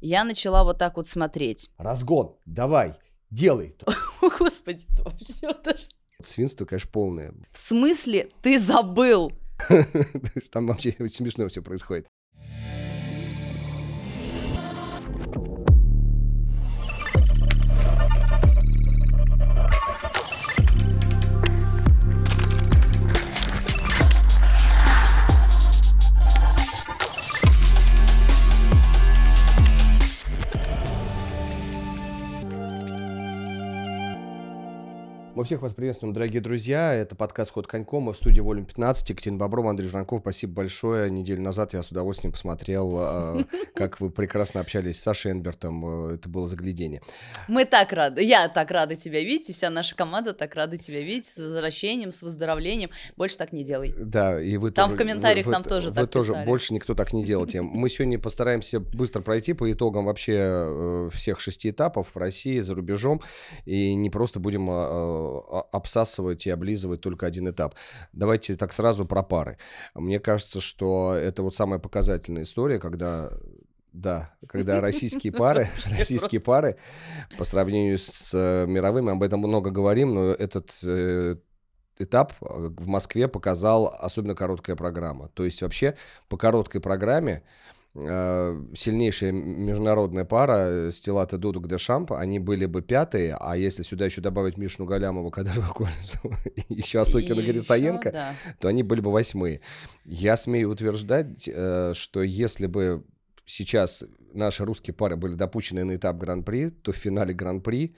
Я начала вот так вот смотреть. Разгон, давай, делай. О, Господи, это вообще даже... Свинство, конечно, полное. В смысле ты забыл? То есть Там вообще очень смешно все происходит. Мы всех вас приветствуем, дорогие друзья. Это подкаст «Ход коньком». Мы в студии «Волюм 15». Екатерина Бобров, Андрей Жранков. Спасибо большое. Неделю назад я с удовольствием посмотрел, э, как вы прекрасно общались с Сашей Энбертом. Э, Это было заглядение. Мы так рады, я так рада тебя видеть, и вся наша команда так рада тебя видеть, с возвращением, с выздоровлением. Больше так не делай. Да, и вы Там тоже- в комментариях вы- нам вы- тоже вы так тоже писали. больше никто так не делайте. Мы сегодня постараемся быстро пройти по итогам вообще э, всех шести этапов в России, за рубежом, и не просто будем обсасывать и облизывать только один этап. Давайте так сразу про пары. Мне кажется, что это вот самая показательная история, когда да, когда российские пары, российские пары по сравнению с э, мировыми, об этом много говорим, но этот э, этап э, в Москве показал особенно короткая программа. То есть вообще по короткой программе сильнейшая международная пара э, Стилата Дудук де Шамп, они были бы пятые, а если сюда еще добавить Мишну Галямова, и еще Асокина Грицаенко, да. то они были бы восьмые. Я смею утверждать, э, что если бы сейчас наши русские пары были допущены на этап Гран-при, то в финале Гран-при,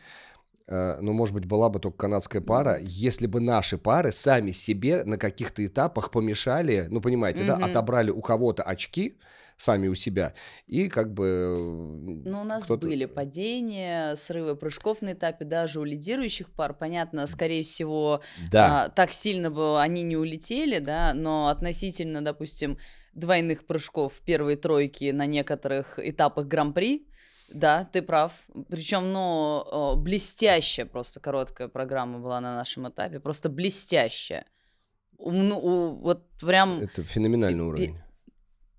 э, ну, может быть, была бы только канадская пара, если бы наши пары сами себе на каких-то этапах помешали, ну, понимаете, да, Мгм. отобрали у кого-то очки, сами у себя, и как бы... Ну, у нас были падения, срывы прыжков на этапе даже у лидирующих пар. Понятно, скорее всего, Да, а, так сильно бы они не улетели, да, но относительно, допустим, двойных прыжков первой тройки на некоторых этапах Гран-при, да, ты прав. Причем, ну, блестящая просто короткая программа была на нашем этапе, просто блестящая. Ну, вот прям это феноменальный уровень.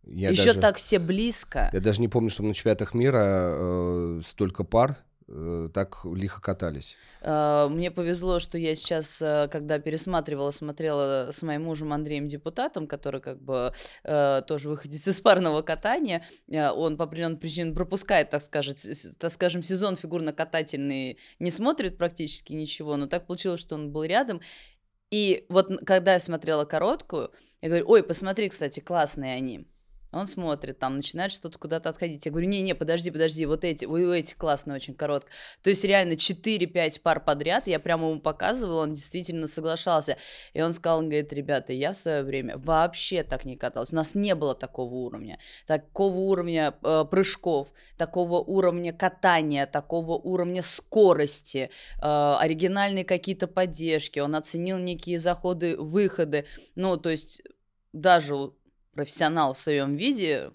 Я еще даже- так все близко. Я даже не помню, что на чемпионатах мира э, столько пар э, так лихо катались. Э, Мне повезло, что я сейчас, э, когда пересматривала, смотрела с моим мужем Андреем Депутатом, который как бы э, тоже выходит из парного катания. Э, Он по определенным причинам пропускает, так, скажет, с- так скажем, сезон фигурно-катательный, не смотрит практически ничего, но так получилось, что он был рядом. И вот когда я смотрела короткую, я говорю, ой, посмотри, кстати, классные они. Он смотрит, там начинает что-то куда-то отходить. Я говорю, не-не, подожди, подожди, вот эти, у этих классные очень коротко. То есть реально 4-5 пар подряд, я прямо ему показывала, он действительно соглашался. И он сказал, он говорит, ребята, я в свое время вообще так не каталась. У нас не было такого уровня. Такого уровня э, прыжков, такого уровня катания, такого уровня скорости, э, оригинальные какие-то поддержки. Он оценил некие заходы, выходы. Ну, то есть даже профессионал в своем виде,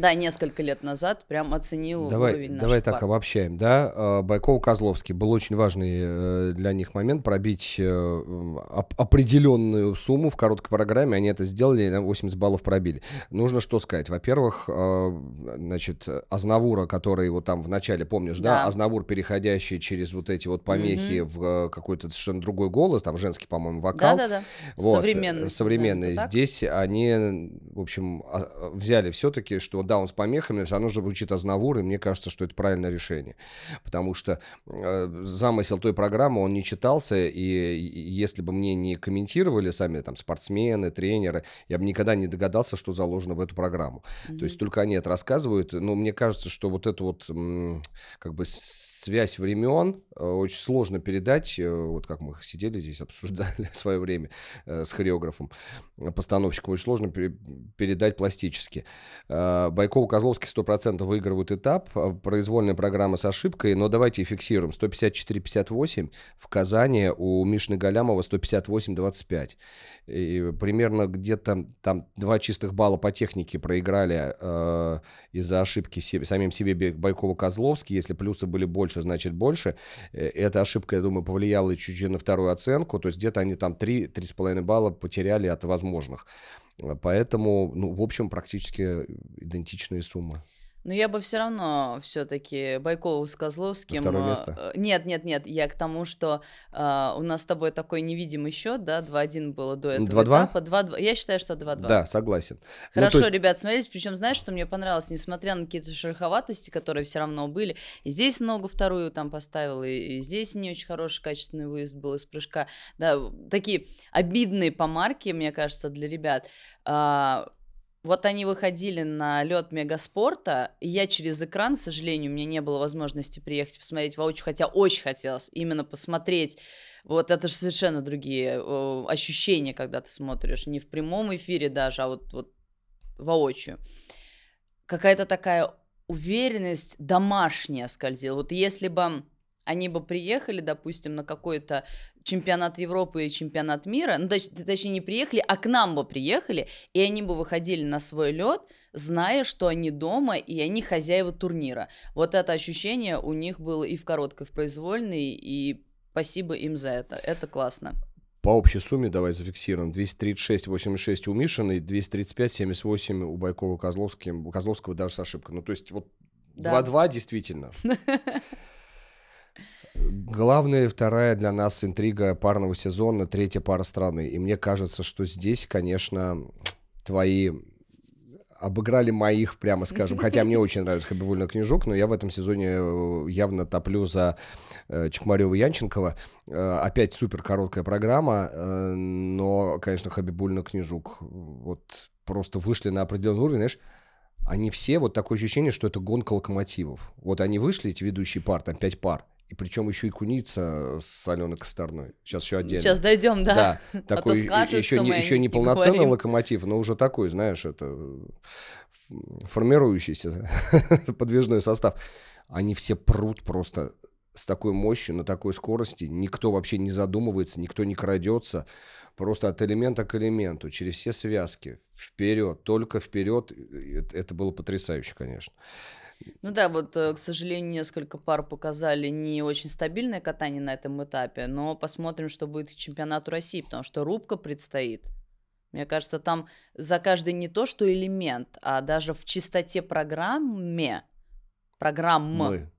да, несколько лет назад прям оценил Давай, уровень давай наших так пар. обобщаем, да? Э, Байков-Козловский был очень важный э, для них момент пробить э, оп- определенную сумму в короткой программе. Они это сделали, на 80 баллов пробили. Нужно что сказать? Во-первых, значит, Азнавура, который вот там в начале, помнишь, да? Да. Азнавур, переходящий через вот эти вот помехи Мгм. в какой-то совершенно другой голос, там женский, по-моему, вокал. Да-да-да. Вот, Современный. это так. Здесь они, в общем, а, взяли все-таки, что да, он с помехами, все равно же звучит Азнавур, и мне кажется, что это правильное решение. Потому что э, замысел той программы, он не читался, и, и если бы мне не комментировали сами там спортсмены, тренеры, я бы никогда не догадался, что заложено в эту программу. То есть только они это рассказывают, но мне кажется, что вот эту вот как бы связь времен э, очень сложно передать, э, вот как мы сидели здесь, обсуждали в свое время э, с хореографом, постановщиком, очень сложно пере- передать пластически. Байков Козловский 100% выигрывают этап, э, произвольная программа с ошибкой, но давайте фиксируем. 154-58 в Казани у Мишны Галямова 158-25. И примерно где-то там два чистых балла по технике проиграли э, из-за ошибки себе- самим себе Бе- Байкова-Козловский. Если плюсы были больше, значит больше. Э, Эта ошибка, я думаю, повлияла чуть-чуть на вторую оценку. То есть где-то они там 3-3,5 балла потеряли от возможных. Поэтому, ну, в общем, практически идентичные суммы. Но я бы все равно все-таки Байкову с Козловским. второе э, место? э, Нет, нет, нет, я к тому, что а, у нас с тобой такой невидимый счет, да, 2-1 было до этого 2-2? этапа. 2-2. Я считаю, что 2-2. Да, согласен. Ну, Хорошо, есть, ребят, смотрелись. Причем, знаешь, что мне понравилось, несмотря на какие-то шероховатости, которые все равно были, и здесь ногу вторую там поставил, и, и здесь не очень хороший, качественный выезд был из прыжка. Да, такие обидные помарки, мне кажется, для ребят. А, вот они выходили на лед мегаспорта, и я через экран, к сожалению, у меня не было возможности приехать посмотреть воочию, хотя очень хотелось именно посмотреть. Вот это же совершенно другие э, ощущения, когда ты смотришь, не в прямом эфире даже, а вот, вот воочию. Какая-то такая уверенность домашняя скользила. Вот если бы они бы приехали, допустим, на какой-то чемпионат Европы и чемпионат мира, ну, точ- точнее, не приехали, а к нам бы приехали, и они бы выходили на свой лед, зная, что они дома, и они хозяева турнира. Вот это ощущение у них было и в короткой, и в произвольной, и спасибо им за это. Это классно. по общей сумме давай зафиксируем. 236,86 у 235,78 Байкова и Козловским. У Козловского даже с ошибкой. Ну, то есть вот Да. 2-2 действительно. Главная вторая для нас интрига парного сезона, третья пара страны. И мне кажется, что здесь, конечно, твои обыграли моих, прямо скажем. Хотя мне очень нравится Хабибульна Книжук, но я в этом сезоне э, явно топлю за э, Чекмарева Янченкова. Э, Опять супер короткая программа, но, конечно, Хабибульна Книжук вот просто вышли на определенный уровень, знаешь, они все, вот такое ощущение, что это гонка локомотивов. Вот они вышли, эти ведущие пар, там пять пар, и причем еще и Куница с Аленой Косторной. Сейчас еще отдельно. Сейчас дойдем, да. Да, такой то скажут, еще, что не, еще не полноценный говорим. локомотив, но уже такой, знаешь, это ф- формирующийся подвижной состав. Они все прут просто с такой мощью, на такой скорости. Никто вообще не задумывается, никто не крадется. Просто от элемента к элементу, через все связки, вперед, только вперед. Это, это было потрясающе, конечно. Ну да, вот, э, к сожалению, несколько пар показали не очень стабильное катание на этом этапе, но посмотрим, что будет к чемпионату России, потому что рубка предстоит. Мне кажется, там за каждый не то, что элемент, а даже в чистоте программе, программ, Мы,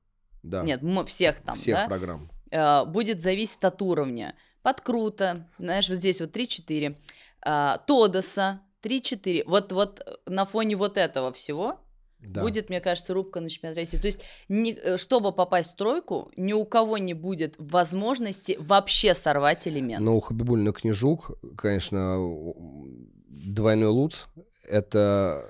да, нет, м, всех там, всех да, программ. э, будет зависеть от уровня. Подкрута, знаешь, вот здесь вот 3-4, а, Тодоса 3-4. Вот, вот э, на фоне вот этого всего Да. Будет, мне кажется, рубка на чемпионат России. То есть, ни- э, чтобы попасть в тройку, ни у кого не будет возможности вообще сорвать элемент. Но у Хабибульна Книжук, конечно, двойной луц – это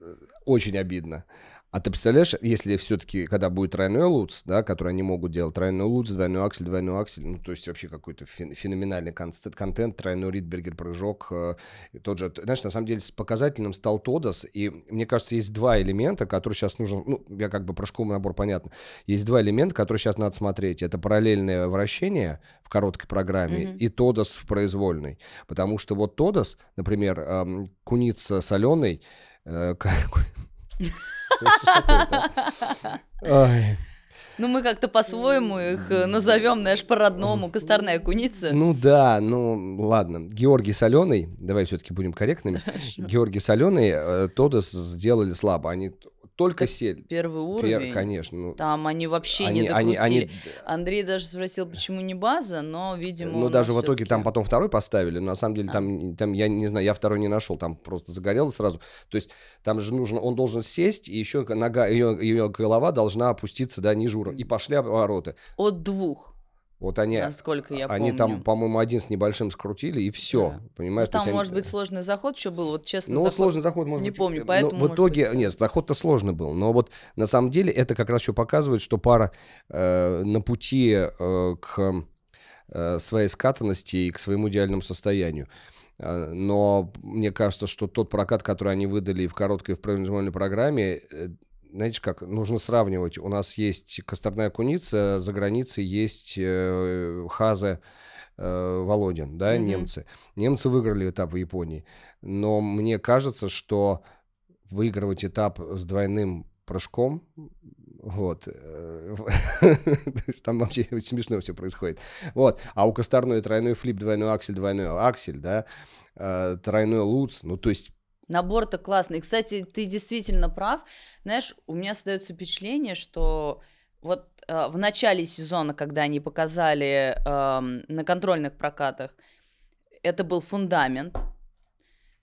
э, очень обидно. А ты представляешь, если все-таки, когда будет тройной луц, да, который они могут делать, тройной луц, двойной аксель, двойной аксель, ну, то есть вообще какой-то фен- феноменальный конст- контент, тройной Ридбергер прыжок, э, тот же, знаешь, на самом деле с показательным стал Тодос, и мне кажется, есть два элемента, которые сейчас нужно, ну, я как бы прыжковый набор, понятно, есть два элемента, которые сейчас надо смотреть, это параллельное вращение в короткой программе Мгм. и Тодос в произвольной, потому что вот Тодос, например, эм, куница соленый, э, Ну, мы как-то по-своему их э, назовем, знаешь, по-родному. Косторная куница. Ну да, ну ладно. Георгий Соленый, давай все-таки будем корректными. Георгий Соленый, э, Тодос сделали слабо. Они только Так сели. Первый Пер- уровень. Конечно. ну, Там они вообще они, не они, докрутили. они, Андрей даже спросил, почему не база, но, видимо, ну даже в итоге там потом второй поставили, но на самом деле А. там, там, я не знаю, я второй не нашел, там просто загорелось сразу. То есть там же нужно, он должен сесть, и еще нога, ее, ее голова должна опуститься, да, ниже уровня. И пошли обороты. От двух, Вот они, насколько я они помню. там, по-моему, один с небольшим скрутили, и все. Да. Ну, Понимаешь? То там, есть они- может быть, сложный заход еще был, вот честно, Ну, заход- сложный заход, может не быть. помню, э, но поэтому, в может итоге, быть, нет, заход-то сложный был. Но вот на самом деле это как раз еще показывает, что пара э, на пути э, к э, своей скатанности и к своему идеальному состоянию. Э, Но мне кажется, что тот прокат, который они выдали в короткой и в произвольной программе, э, знаете как, нужно сравнивать. У нас есть Косторная Куница, за границей есть э, Хазе э, Володин, да, Мгм. немцы. Немцы выиграли этап в Японии. Но мне кажется, что выигрывать этап с двойным прыжком, вот, э, там вообще очень смешно все происходит. Вот, а у Косторной тройной флип, двойной аксель, двойной аксель, да, тройной луц, ну, то есть Набор-то классный. Кстати, ты действительно прав. Знаешь, у меня создается впечатление, что вот э, в начале сезона, когда они показали э, на контрольных прокатах, это был фундамент.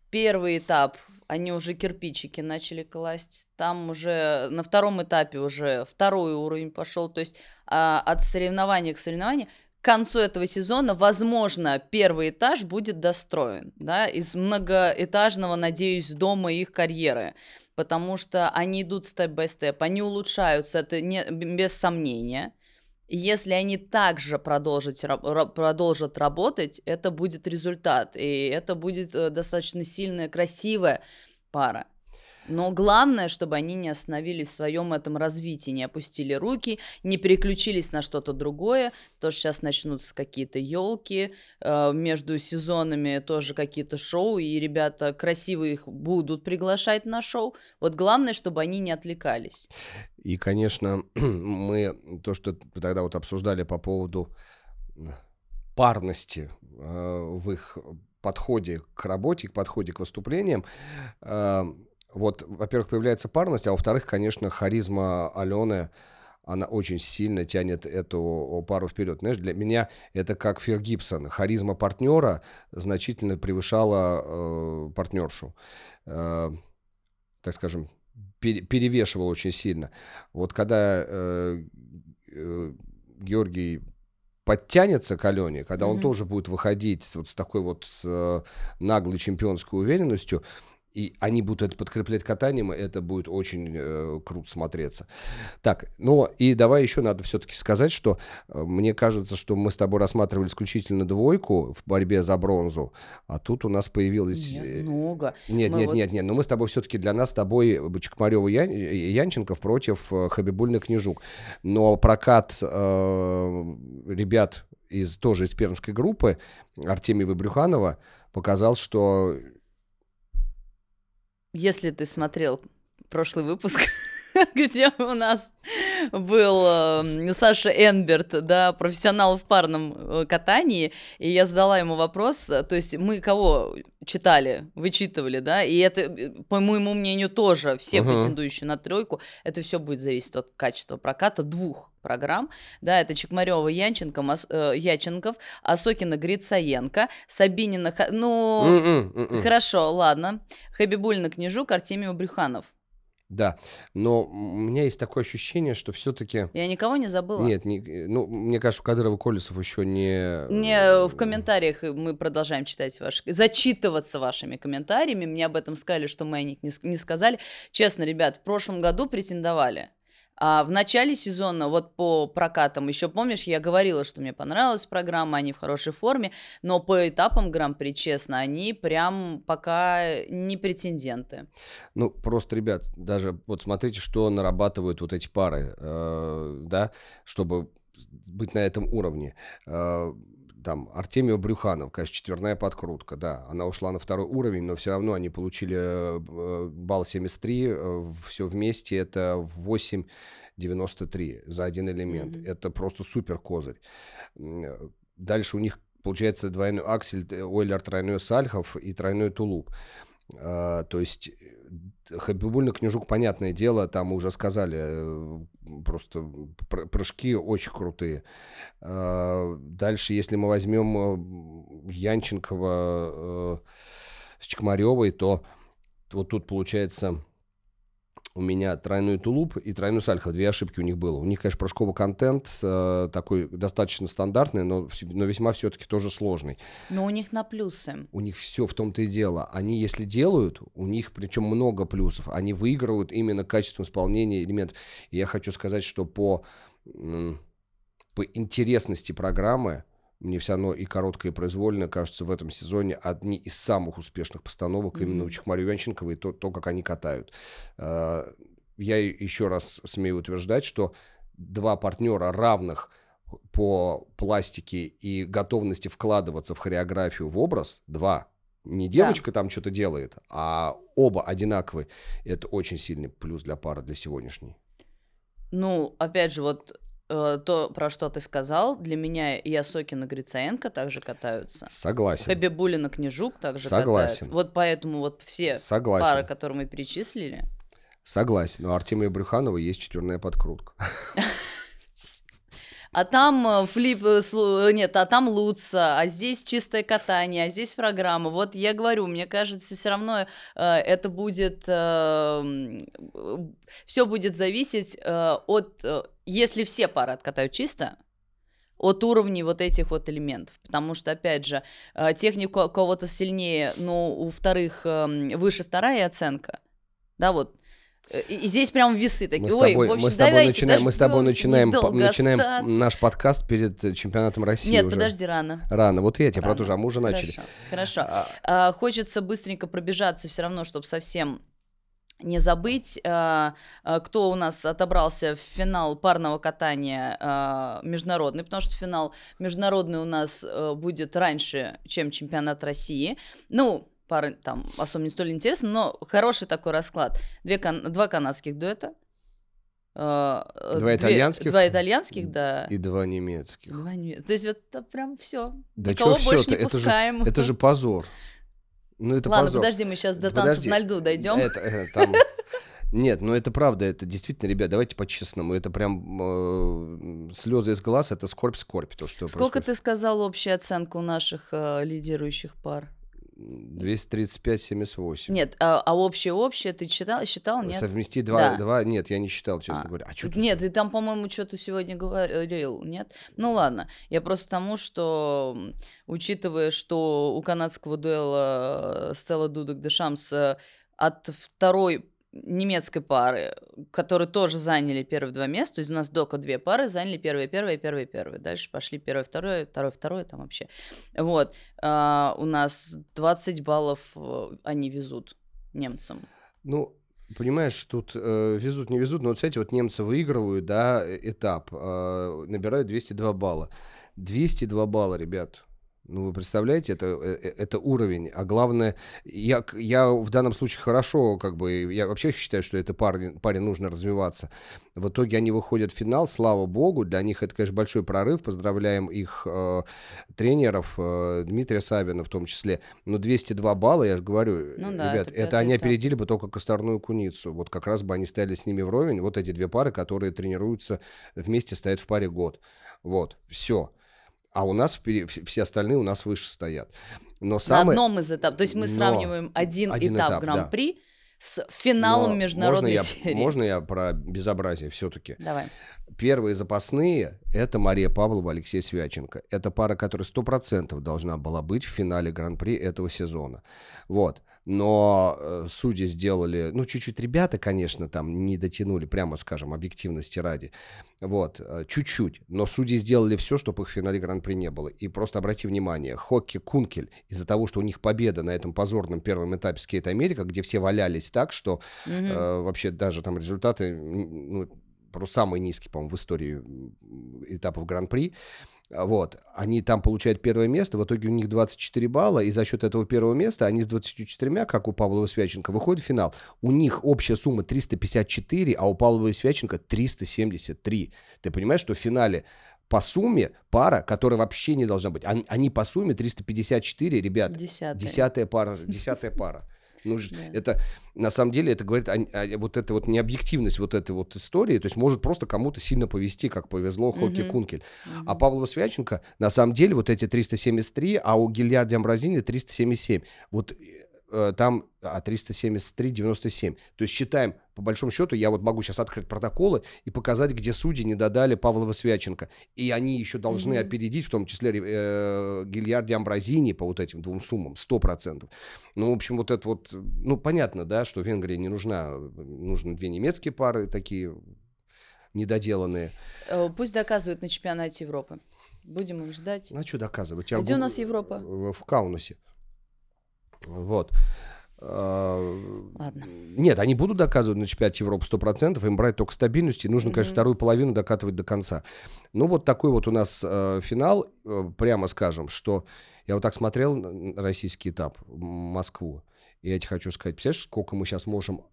Первый этап, они уже кирпичики начали класть. Там уже на втором этапе уже второй уровень пошел. То есть э, от соревнования к соревнованию к концу этого сезона, возможно, первый этаж будет достроен, да, из многоэтажного, надеюсь, дома их карьеры, потому что они идут степ-бай-степ, они улучшаются, это не, без сомнения. Если они также продолжат, продолжат работать, это будет результат, и это будет э, достаточно сильная, красивая пара. Но главное, чтобы они не остановились в своем этом развитии, не опустили руки, не переключились на что-то другое. То сейчас начнутся какие-то елки, э, между сезонами тоже какие-то шоу, и ребята красивые их будут приглашать на шоу. Вот главное, чтобы они не отвлекались. И, конечно, мы то, что тогда вот обсуждали по поводу парности э, в их подходе к работе, к подходе к выступлениям, э, вот, во-первых, появляется парность, а во-вторых, конечно, харизма Алены, она очень сильно тянет эту пару вперед. Знаешь, для меня это как Фер Гибсон. Харизма партнера значительно превышала э, партнершу. Э, так скажем, пере, перевешивала очень сильно. Вот когда э, э, Георгий подтянется к Алене, когда mm-hmm. он тоже будет выходить вот с такой вот э, наглой чемпионской уверенностью, и они будут это подкреплять катанием, это будет очень э, круто смотреться. Так, ну и давай еще надо все-таки сказать, что э, мне кажется, что мы с тобой рассматривали исключительно двойку в борьбе за бронзу, а тут у нас появилось... Нет, э, много. Нет, мы нет, вот... нет, нет, но мы с тобой все-таки для нас с тобой Чекмарева и Ян... Янченков против э, Хабибульный Княжук. Но прокат э, ребят из тоже из пермской группы Артемьева Брюханова показал, что если ты смотрел прошлый выпуск, где у нас был э, Саша Энберт, да, профессионал в парном э, катании, и я задала ему вопрос, э, то есть мы кого читали, вычитывали, да, и это, э, по моему мнению, тоже все uh-huh. претендующие на тройку, это все будет зависеть от качества проката двух программ, да, это Чекмарева, Янченко, Мас, э, Яченков, Осокина, Грицаенко, Сабинина, ну, mm-mm, mm-mm. хорошо, ладно, Хабибульна, Княжук, Артемьева, Брюханов. Да, но у меня есть такое ощущение, что все-таки... Я никого не забыла. Нет, не, ну, мне кажется, Кадыров и Колесов еще не... Не, в комментариях мы продолжаем читать ваши... Зачитываться вашими комментариями. Мне об этом сказали, что мы о них не, не сказали. Честно, ребят, в прошлом году претендовали. А в начале сезона, вот по прокатам, еще помнишь, я говорила, что мне понравилась программа, они в хорошей форме, но по этапам Гран-при, честно, они прям пока не претенденты. Ну, просто, ребят, даже вот смотрите, что нарабатывают вот эти пары, э, да, чтобы быть на этом уровне. Э, там Артемия Брюханов, конечно, четверная подкрутка, да, она ушла на второй уровень, но все равно они получили э, балл 73, э, все вместе это 8,93 за один элемент. Mm-hmm. Это просто супер козырь. Дальше у них получается двойной аксель, э, Ойлер тройной Сальхов и тройной Тулуп. А, то есть Хабибульный Княжук, понятное дело, там уже сказали, э, просто прыжки очень крутые. А, дальше, если мы возьмем э, Янченкова э, с Чекмаревой, то вот тут получается у меня тройной тулуп и тройной сальхов. Две ошибки у них было. У них, конечно, прыжковый контент э, такой достаточно стандартный, но, но весьма все-таки тоже сложный. Но у них на плюсы. У них все в том-то и дело. Они, если делают, у них причем много плюсов. Они выигрывают именно качеством исполнения элементов. И я хочу сказать, что по, по интересности программы мне все равно и короткое, и произвольное кажется в этом сезоне одни из самых успешных постановок mm-hmm. именно у Чехмарю Янченкова и то, то, как они катают. А, я еще раз смею утверждать, что два партнера равных по пластике и готовности вкладываться в хореографию, в образ, два. Не девочка да. там что-то делает, а оба одинаковые. Это очень сильный плюс для пары, для сегодняшней. Ну, опять же, вот то, про что ты сказал, для меня и Осокин и Грицаенко также катаются. Согласен. Хабибулин и Княжук также Согласен. катаются. Вот поэтому вот все Согласен. пары, которые мы перечислили, Согласен. Но у Артемия Брюханова есть четверная подкрутка. А там э, флип, э, э, нет, а там Луца, а здесь чистое катание, а здесь программа. Вот я говорю, мне кажется, все равно э, это будет, все будет зависеть э, от, э, если все пары откатают чисто, от уровней вот этих вот элементов. Потому что, опять же, э, техника у кого-то сильнее, но у вторых эм, выше вторая оценка. Да, вот Э, И, и здесь прям весы такие. Мы с Ой, тобой, в общем, мы с тобой давайте начинаем, мы с тобой начинаем, по- начинаем остаться. наш подкаст перед э, чемпионатом России Нет, уже. подожди, рано. Рано. Вот я тебе про то же, а мы уже начали. Хорошо, хорошо. А, А, хочется быстренько пробежаться все равно, чтобы совсем не забыть, а, а, кто у нас отобрался в финал парного катания а, международный, потому что финал международный у нас будет раньше, чем чемпионат России. Ну, пары там особо не столь интересно, но хороший такой расклад. Две два канадских дуэта. Два две- итальянских? Два итальянских, да. И два немецких. Два немецких. То есть вот прям все. Да Никого больше всё-то? не Это же-. Это же позор. Ну это Ладно, позор. подожди, мы сейчас до Подожди. танцев на льду дойдем. Это, э, там- Нет, ну это правда, это действительно, ребят, давайте по-честному, это прям слезы из глаз, это скорбь-скорбь, то, что Сколько происходит. ты сказал общая оценка у наших э, лидирующих пар? 235-78. Нет, а, а общее-общее ты читал, считал, нет? Совмести два, Да. два, нет, я не считал, честно А, говоря. А ты- Нет, ты там, по-моему, что-то сегодня говорил, нет? Ну ладно, я просто тому, что, учитывая, что у канадского дуэла э, Стелла Дудок де Шамс э, от второй немецкой пары, которые тоже заняли первые два места, то есть у нас дока две пары заняли первое, первое, первое, первое. Дальше пошли первое, второе, второе, второе, там вообще. Вот. а, у нас 20 баллов э, они везут немцам. Ну, понимаешь, тут э, везут, не везут, но вот, кстати, вот немцы выигрывают, да, э- этап, э, набирают 202 балла. 202 балла, ребят. Ну, вы представляете, это, э, э, это уровень. А главное, я, я в данном случае хорошо, как бы, я вообще считаю, что это паре, паре нужно развиваться. В итоге они выходят в финал, слава богу. Для них это, конечно, большой прорыв. Поздравляем их э, тренеров, э, Дмитрия Сабина в том числе. Но 202 балла, я же говорю, Ну да, ребят, это это, пятый они этап. опередили бы только Косторную Куницу. Вот как раз бы они стояли с ними вровень. Вот эти две пары, которые тренируются вместе, стоят в паре год. Вот, все. А у нас все остальные у нас выше стоят. Но На самое... одном из этапов. То есть мы Но сравниваем один, один этап, этап, да. Гран-при с финалом но международной можно я, серии. Можно я про безобразие все-таки? Давай. Первые запасные – это Мария Павлова, Алексей Свяченко. Это пара, которая 100% должна была быть в финале Гран-при этого сезона. Вот. Но э, судьи сделали, ну, чуть-чуть ребята, конечно, там не дотянули, прямо скажем, объективности ради. Вот, э, чуть-чуть. Но судьи сделали все, чтобы их в финале Гран-при не было. И просто обрати внимание, Хокки Кункель, из-за того, что у них победа на этом позорном первом этапе Скейт Америка, где все валялись так, что Мгм. Э, вообще даже там результаты, ну, просто самые низкие, по-моему, в истории этапов Гран-при. А, Вот, они там получают первое место, в итоге у них 24 балла, и за счет этого первого места они с 24, как у Павлова Свяченко, выходят в финал. У них общая сумма 354, а у Павлова Свяченко 373. Ты понимаешь, что в финале по сумме пара, которая вообще не должна быть, они, они по сумме 354, ребят, Десятый. десятая пара, десятая пара. Ну, Да. это на самом деле это говорит о, о- вот этой вот необъективность вот этой вот истории. То есть может просто кому-то сильно повезти, как повезло Хоки Мгм. Кункель. А Мгм. Павлова Свяченко на самом деле вот эти 373, а у Гильярди Амбразини 377. Вот э, там а 373, 97. То есть считаем, по большому счету, я вот могу сейчас открыть протоколы и показать, где судьи не додали Павлова Свяченко. И они еще должны Мгм. опередить, в том числе э, Гильярди Амбразини по вот этим двум суммам, 100%. Ну, в общем, вот это вот, ну, понятно, да, что Венгрии не нужна, нужны две немецкие пары такие недоделанные. Э, Пусть доказывают на чемпионате Европы. Будем их ждать. Ну, а что доказывать? А где у нас Европа? В Каунасе. Вот. А, Ладно. Нет, они будут доказывать на чемпионате Европы 100%, им брать только стабильность, и нужно, конечно, вторую половину докатывать до конца. Ну, вот такой вот у нас э, финал, э, прямо скажем, что я вот так смотрел на- российский этап, Москву, и я тебе хочу сказать, представляешь, сколько мы сейчас можем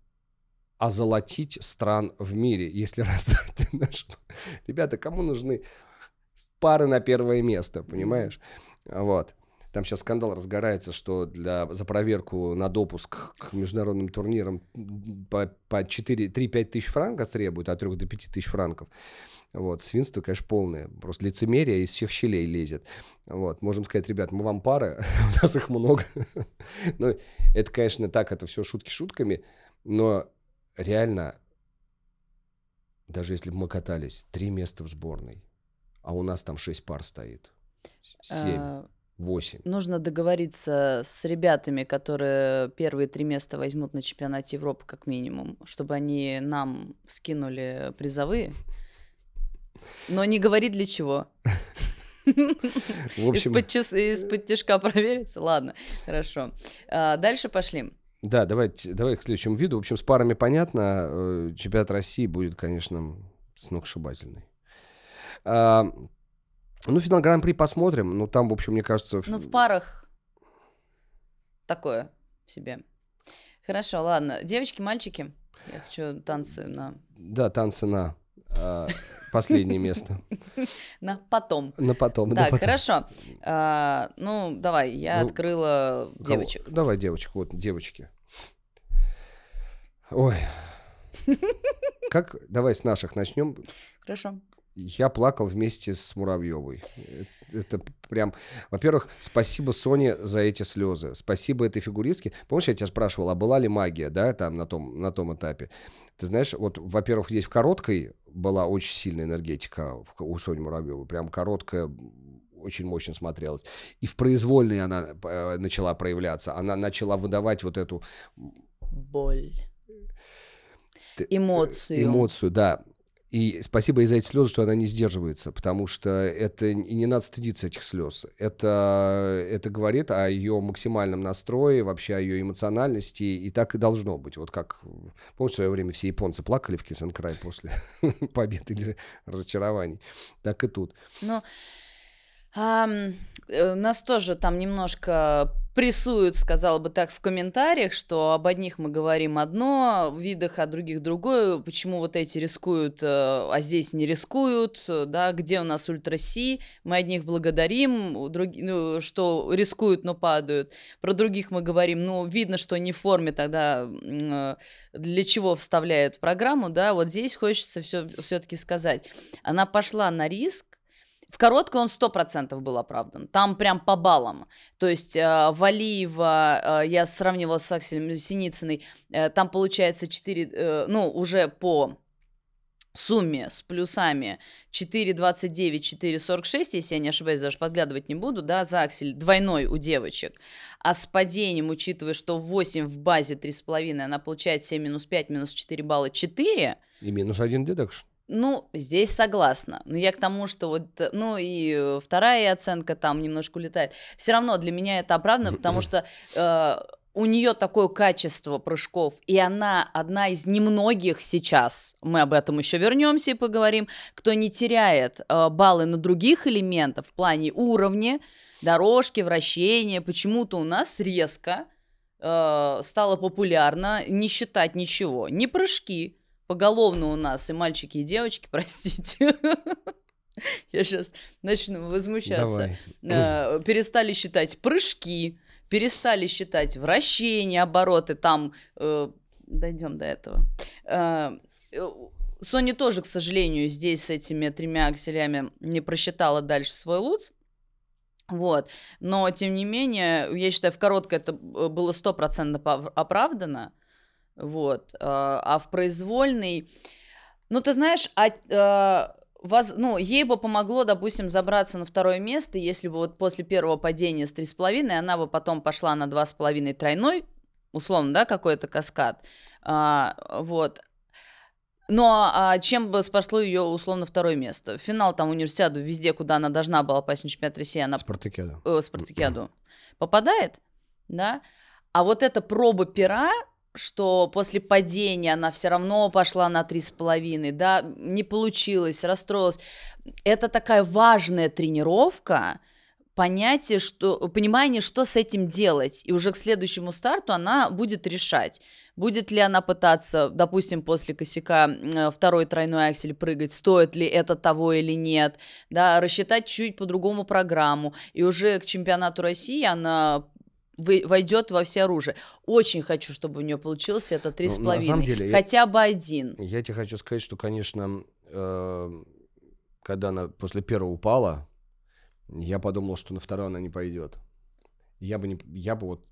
озолотить стран в мире, если раздать наш... Ребята, кому нужны пары на первое место, понимаешь? Вот. Там сейчас скандал разгорается, что для, за проверку на допуск к международным турнирам по, по 3-5 тысяч франков требуют, от 3 до 5 тысяч франков. Вот, свинство, конечно, полное. Просто лицемерие из всех щелей лезет. Вот, можем сказать, ребят, мы вам пара, у нас их много. ну, это, конечно, так, это все шутки шутками, но реально, даже если бы мы катались, три места в сборной, а у нас там шесть пар стоит, семь, а, восемь. Нужно договориться с ребятами, которые первые три места возьмут на чемпионате Европы как минимум, чтобы они нам скинули призовые. Но не говори для чего. В общем... Из-под, час... из-под тяжка провериться? Ладно, хорошо. А, дальше пошли. Да, давайте, давай к следующему виду. В общем, с парами понятно. Э, чемпионат России будет, конечно, сногсшибательный. А, ну, финал Гран-при посмотрим. Ну, там, в общем, мне кажется... Ну, в парах такое себе. Хорошо, ладно. Девочки, мальчики. Я хочу танцы на... Да, танцы на а, последнее место. На потом. На потом. Так, хорошо. А, ну, давай, я ну, открыла девочек. Давай девочек, вот девочки. Ой. Как, давай с наших начнем. Хорошо. Я плакал вместе с Муравьевой. Это, прям... Во-первых, спасибо Соне за эти слезы. Спасибо этой фигуристке. Помнишь, я тебя спрашивал, а была ли магия, да, там на том, на том этапе? Ты знаешь, вот, во-первых, здесь в короткой была очень сильная энергетика у Сони Муравьевой. Прям короткая, очень мощно смотрелась. И в произвольной она э, начала проявляться. Она начала выдавать вот эту... Боль. Эмоцию. Эмоцию, да. И спасибо ей за эти слезы, что она не сдерживается, потому что это и не надо стыдиться этих слез. Это, это говорит о ее максимальном настрое, вообще о ее эмоциональности, и так и должно быть. Вот как, помню, в свое время все японцы плакали в Кисенкрай после победы или разочарований, так и тут. Ну, а, нас тоже там немножко прессуют, сказала бы так, в комментариях, что об одних мы говорим одно, в видах, о других другое, почему вот эти рискуют, э, а здесь не рискуют, да, где у нас ультраси, мы одних благодарим, друг... ну, что рискуют, но падают, про других мы говорим, ну, видно, что не в форме тогда, э, для чего вставляют в программу, да, вот здесь хочется все, все-таки сказать, она пошла на риск, в короткой он 100% был оправдан. Там прям по баллам. То есть э, Валиева, э, я сравнивала с Акселем Синицыной, э, там получается 4, э, ну, уже по сумме с плюсами 4,29, 4,46, если я не ошибаюсь, даже подглядывать не буду, да, за аксель двойной у девочек. А с падением, учитывая, что 8 в базе 3,5, она получает 7 минус 5, минус 4 балла 4. И минус 1 дедакшн. Ну, здесь согласна. Но я к тому, что вот, ну и э, вторая оценка там немножко улетает. Все равно для меня это оправдано, потому что э, у нее такое качество прыжков, и она одна из немногих сейчас, мы об этом еще вернемся и поговорим, кто не теряет э, баллы на других элементах в плане уровня, дорожки, вращения. Почему-то у нас резко э, стало популярно не считать ничего, не прыжки, поголовно у нас и мальчики, и девочки, простите. Я сейчас начну возмущаться. Давай. Перестали считать прыжки, перестали считать вращения, обороты, там... Э, дойдем до этого. Э, Соня тоже, к сожалению, здесь с этими тремя акселями не просчитала дальше свой луц. Вот. Но, тем не менее, я считаю, в короткой это было стопроцентно оправдано. Вот. А, а в произвольной... Ну, ты знаешь, а, а, воз, ну, ей бы помогло, допустим, забраться на второе место, если бы вот после первого падения с 3,5 она бы потом пошла на 2,5 тройной, условно, да, какой-то каскад. А, вот. Но а чем бы спасло ее условно второе место? Финал там универсиаду везде, куда она должна была попасть на чемпионат России, она... Спартакиаду. Э, спартакиаду. Попадает, да? А вот эта проба пера, что после падения она все равно пошла на три с половиной, да, не получилось, расстроилась. Это такая важная тренировка, понятие, что, понимание, что с этим делать. И уже к следующему старту она будет решать. Будет ли она пытаться, допустим, после косяка э, второй тройной аксель прыгать, стоит ли это того или нет, да, рассчитать чуть по-другому программу. И уже к чемпионату России она войдет во все оружие. Очень хочу, чтобы у нее получился это три с ну, половиной. Хотя я, бы один. Я тебе хочу сказать, что, конечно, э, когда она после первого упала, я подумал, что на второй она не пойдет. Я бы не, я бы вот,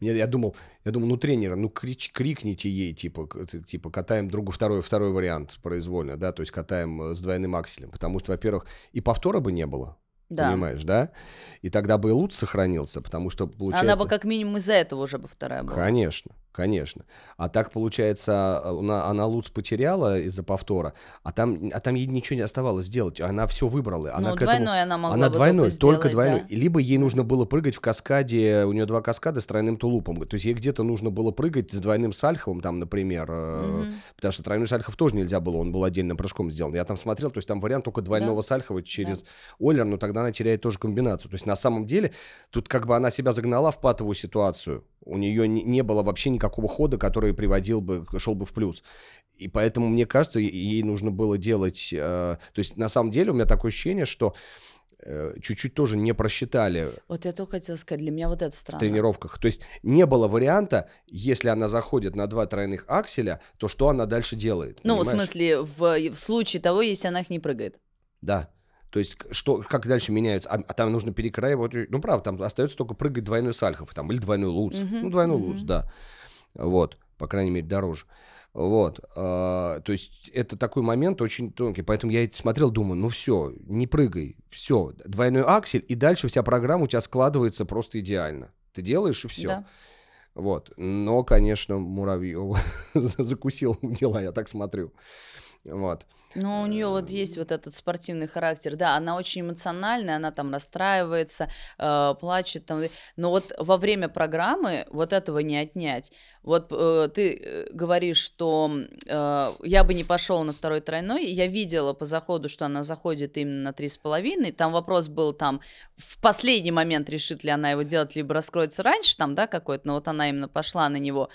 мне, я думал, я думал, ну тренера, ну крич, крикните ей, типа, типа катаем другу второй, второй вариант произвольно, да, то есть катаем э, с двойным акселем, потому что, во-первых, и повтора бы не было, да. Понимаешь, да? И тогда бы и лут сохранился, потому что получается... Она бы как минимум из-за этого уже бы вторая была. Конечно, конечно. А так, получается, она, она луц потеряла из-за повтора, а там, а там ей ничего не оставалось сделать. Она все выбрала. Она ну, двойной этому... она могла Она бы двойной, только сделать, двойной. Да. Либо ей нужно было прыгать в каскаде, у нее два каскада с тройным тулупом. То есть ей где-то нужно было прыгать с двойным сальховым, там, например, mm-hmm. потому что тройной сальхов тоже нельзя было, он был отдельным прыжком сделан. Я там смотрел, то есть там вариант только двойного да. сальхова через да. Ойлер, но тогда она теряет тоже комбинацию. То есть на самом деле тут как бы она себя загнала в патовую ситуацию. У нее не, было вообще никакого хода, который приводил бы, шел бы в плюс. И поэтому, мне кажется, ей нужно было делать... Э, то есть на самом деле у меня такое ощущение, что э, чуть-чуть тоже не просчитали. Вот я только хотела сказать, для меня вот это странно. В тренировках. То есть не было варианта, если она заходит на два тройных акселя, то что она дальше делает? Ну, понимаешь? в смысле, в, в случае того, если она их не прыгает. Да. То есть, что, как дальше меняются? А, а там нужно перекраивать. Ну, правда, там остается только прыгать двойной сальхов, там, или двойной луц. Uh-huh, ну, двойной uh-huh. луц, да. Вот, по крайней мере, дороже. Вот, а, то есть это такой момент очень тонкий, поэтому я смотрел, думаю, ну все, не прыгай, все, двойной аксель, и дальше вся программа у тебя складывается просто идеально. Ты делаешь и все. Да. Вот, но, конечно, Муравьев закусил дела, я так смотрю. Вот. Ну, у нее вот есть вот этот спортивный характер, да, она очень эмоциональная, она там расстраивается, э, плачет там, но вот во время программы вот этого не отнять. Вот э, ты э, говоришь, что э, я бы не пошел на второй тройной, я видела по заходу, что она заходит именно на три с половиной, там вопрос был там в последний момент решит ли она его делать, либо раскроется раньше там, да, какой-то, но вот она именно пошла на него.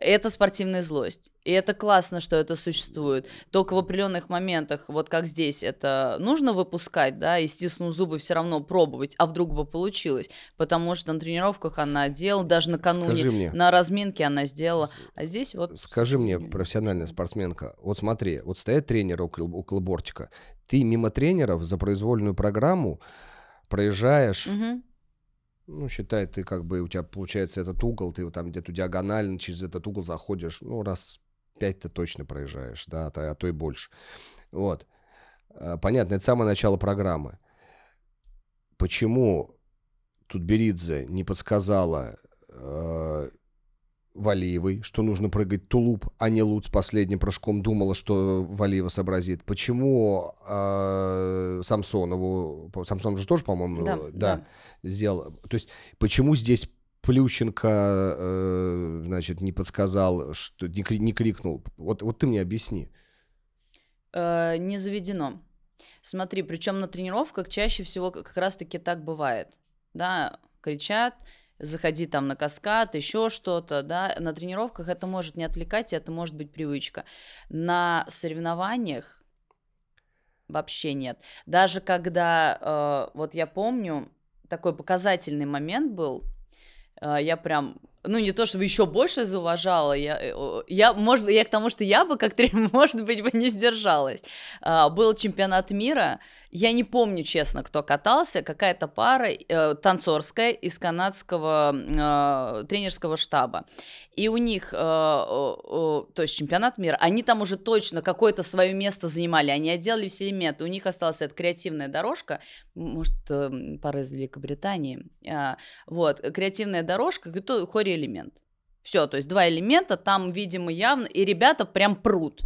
Это спортивная злость. И это классно, что это существует. Только в определенных моментах, вот как здесь, это нужно выпускать, да, и стиснув зубы все равно пробовать, а вдруг бы получилось. Потому что на тренировках она делала, даже накануне мне, на разминке она сделала. А здесь вот... Скажи мне, профессиональная спортсменка, вот смотри, вот стоят тренеры около, около бортика, ты мимо тренеров за произвольную программу проезжаешь... Угу ну, считай, ты как бы, у тебя получается этот угол, ты там где-то диагонально через этот угол заходишь, ну, раз пять ты точно проезжаешь, да, а то и больше. Вот. А, понятно, это самое начало программы. Почему тут Беридзе не подсказала э, Валиевой, что нужно прыгать тулуп, а не лут с последним прыжком думала, что Валиева сообразит. Почему э, Самсонову, Самсон же тоже, по-моему, да, да, да. сделал. То есть почему здесь Плющенко, э, значит, не подсказал, что не, не крикнул? Вот, вот ты мне объясни. Э, не заведено. Смотри, причем на тренировках чаще всего как раз-таки так бывает. Да, кричат, заходи там на каскад, еще что-то, да, на тренировках это может не отвлекать, это может быть привычка. На соревнованиях вообще нет. Даже когда, э, вот я помню, такой показательный момент был, э, я прям ну, не то чтобы еще больше зауважала, я, э, я, может я к тому, что я бы как тренер, может быть, бы не сдержалась. А, был чемпионат мира, я не помню, честно, кто катался, какая-то пара э, танцорская из канадского э, тренерского штаба. И у них, э, э, то есть чемпионат мира, они там уже точно какое-то свое место занимали, они отделали все элементы, у них осталась эта креативная дорожка, может, э, пара из Великобритании, э, вот, креативная дорожка, и то хори-элемент. Все, то есть два элемента там, видимо, явно, и ребята прям прут.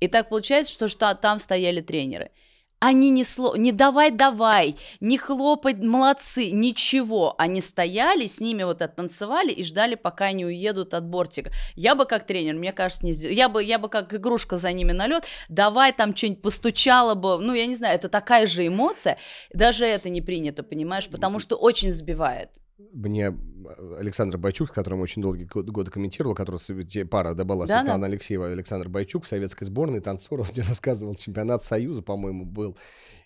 И так получается, что, что там стояли тренеры – Они не, сло... не давай-давай, не хлопать, молодцы, ничего. Они стояли, с ними вот оттанцевали и ждали, пока они уедут от бортика. Я бы как тренер, мне кажется, не. Я бы, я бы как игрушка за ними на лед, давай там что-нибудь постучала бы. Ну, я не знаю, это такая же эмоция. Даже это не принято, понимаешь, потому что очень сбивает мне э, Александр Байчук, с которым очень долгие годы комментировал, который пара да, была да, Светлана да. Алексеева Александр Байчук в советской сборной, танцор, он мне рассказывал, чемпионат Союза, по-моему, был,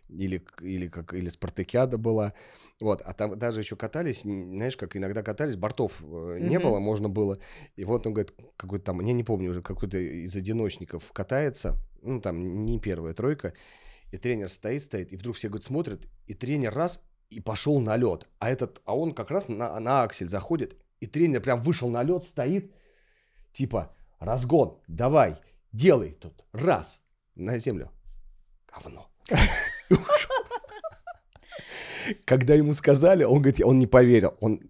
или, или, как, или Спартакиада была, вот, а там даже еще катались, знаешь, как иногда катались, бортов mm-hmm. не было, можно было, и вот он говорит, какой-то там, я не помню уже, какой-то из одиночников катается, ну, там, не первая тройка, и тренер стоит, стоит, и вдруг все, говорит, смотрят, и тренер раз, и пошел на лед. А этот, а он как раз на, на аксель заходит, и тренер прям вышел на лед, стоит, типа, разгон, давай, делай тут, раз, на землю. Говно. Когда ему сказали, он говорит, он не поверил. Он,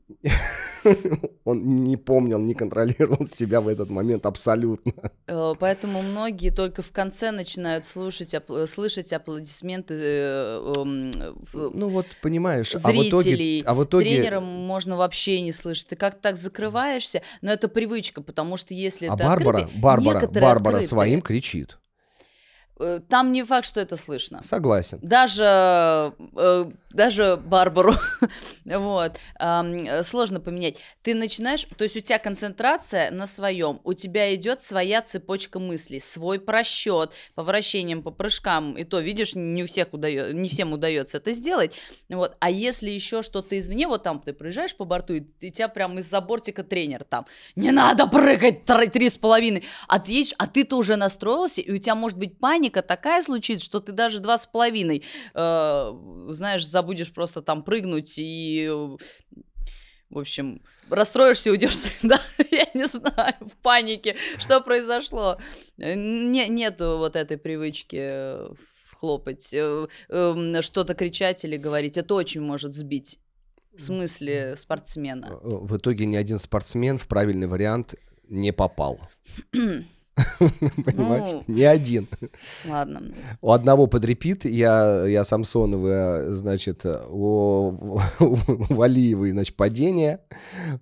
он не помнил, не контролировал себя в этот момент абсолютно. Э, поэтому многие только в конце начинают слушать, апл- слышать аплодисменты э, эм, ну вот понимаешь, зрителей. А в итоге, а в итоге... Тренерам можно вообще не слышать. Ты как так закрываешься, но это привычка, потому что если а это Барбара, открытый, Барбара, Барбара открытые, своим кричит. Э, там не факт, что это слышно. Согласен. Даже, э, даже Барбару, вот, сложно поменять. Ты начинаешь, то есть у тебя концентрация на своем, у тебя идет своя цепочка мыслей, свой просчет по вращениям, по прыжкам, и то, видишь, не у всех удается, не всем удается это сделать, вот, а если еще что-то извне, вот там ты проезжаешь по борту, и, и тебя прям из-за бортика тренер там, не надо прыгать три с половиной, а ты, а ты-то уже настроился, и у тебя может быть паника, паника такая случится, что ты даже два с половиной, э, знаешь, забудешь просто там прыгнуть и в общем, расстроишься и уйдешь, да, я не знаю, в панике, что произошло. Не, нету вот этой привычки э, хлопать, э, эм, что-то кричать или говорить, это очень может сбить в смысле спортсмена. Э, в итоге ни один спортсмен в правильный вариант не попал. Понимаешь? Ну, Не один. Ладно. У одного подрепит, я, я Самсонова, значит, у, Валиевой, значит, падение,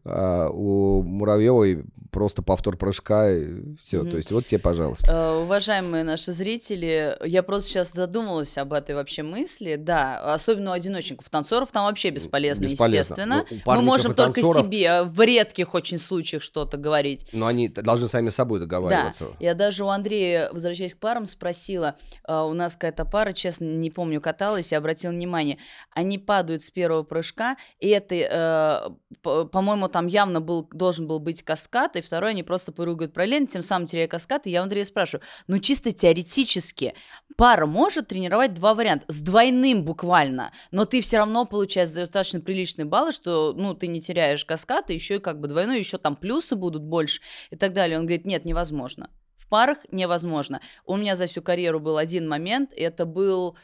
а у Муравьевой просто повтор прыжка, и все. То есть вот тебе, пожалуйста. Uh, уважаемые наши зрители, я просто сейчас задумалась об этой вообще мысли. Да, особенно у одиночников. Танцоров там вообще бесполезно, бесполезно. естественно. Ну, Мы можем только себе в редких очень случаях что-то говорить. Но они должны сами собой договариваться. Да, я даже у Андрея, возвращаясь к парам, спросила, uh, у нас какая-то пара, честно, не помню, каталась, я обратила внимание, они падают с первого прыжка, и это, uh, по-моему, там явно был, должен был быть каскад, и второй они просто поругают параллельно, тем самым теряя каскад. И я у Андрея спрашиваю, ну чисто теоретически пара может тренировать два варианта, с двойным буквально, но ты все равно получаешь достаточно приличные баллы, что, ну, ты не теряешь каскад, и еще и как бы двойной, еще там плюсы будут больше и так далее. Он говорит, нет, невозможно. В парах невозможно. У меня за всю карьеру был один момент, это был...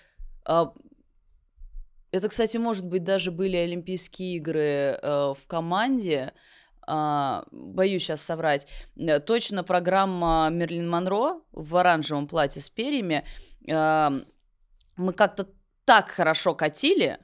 А, это, кстати, может быть, даже были Олимпийские игры э, в команде, а, боюсь сейчас соврать, э, точно программа Мерлин Монро в оранжевом платье с перьями. А, мы как-то так хорошо катили,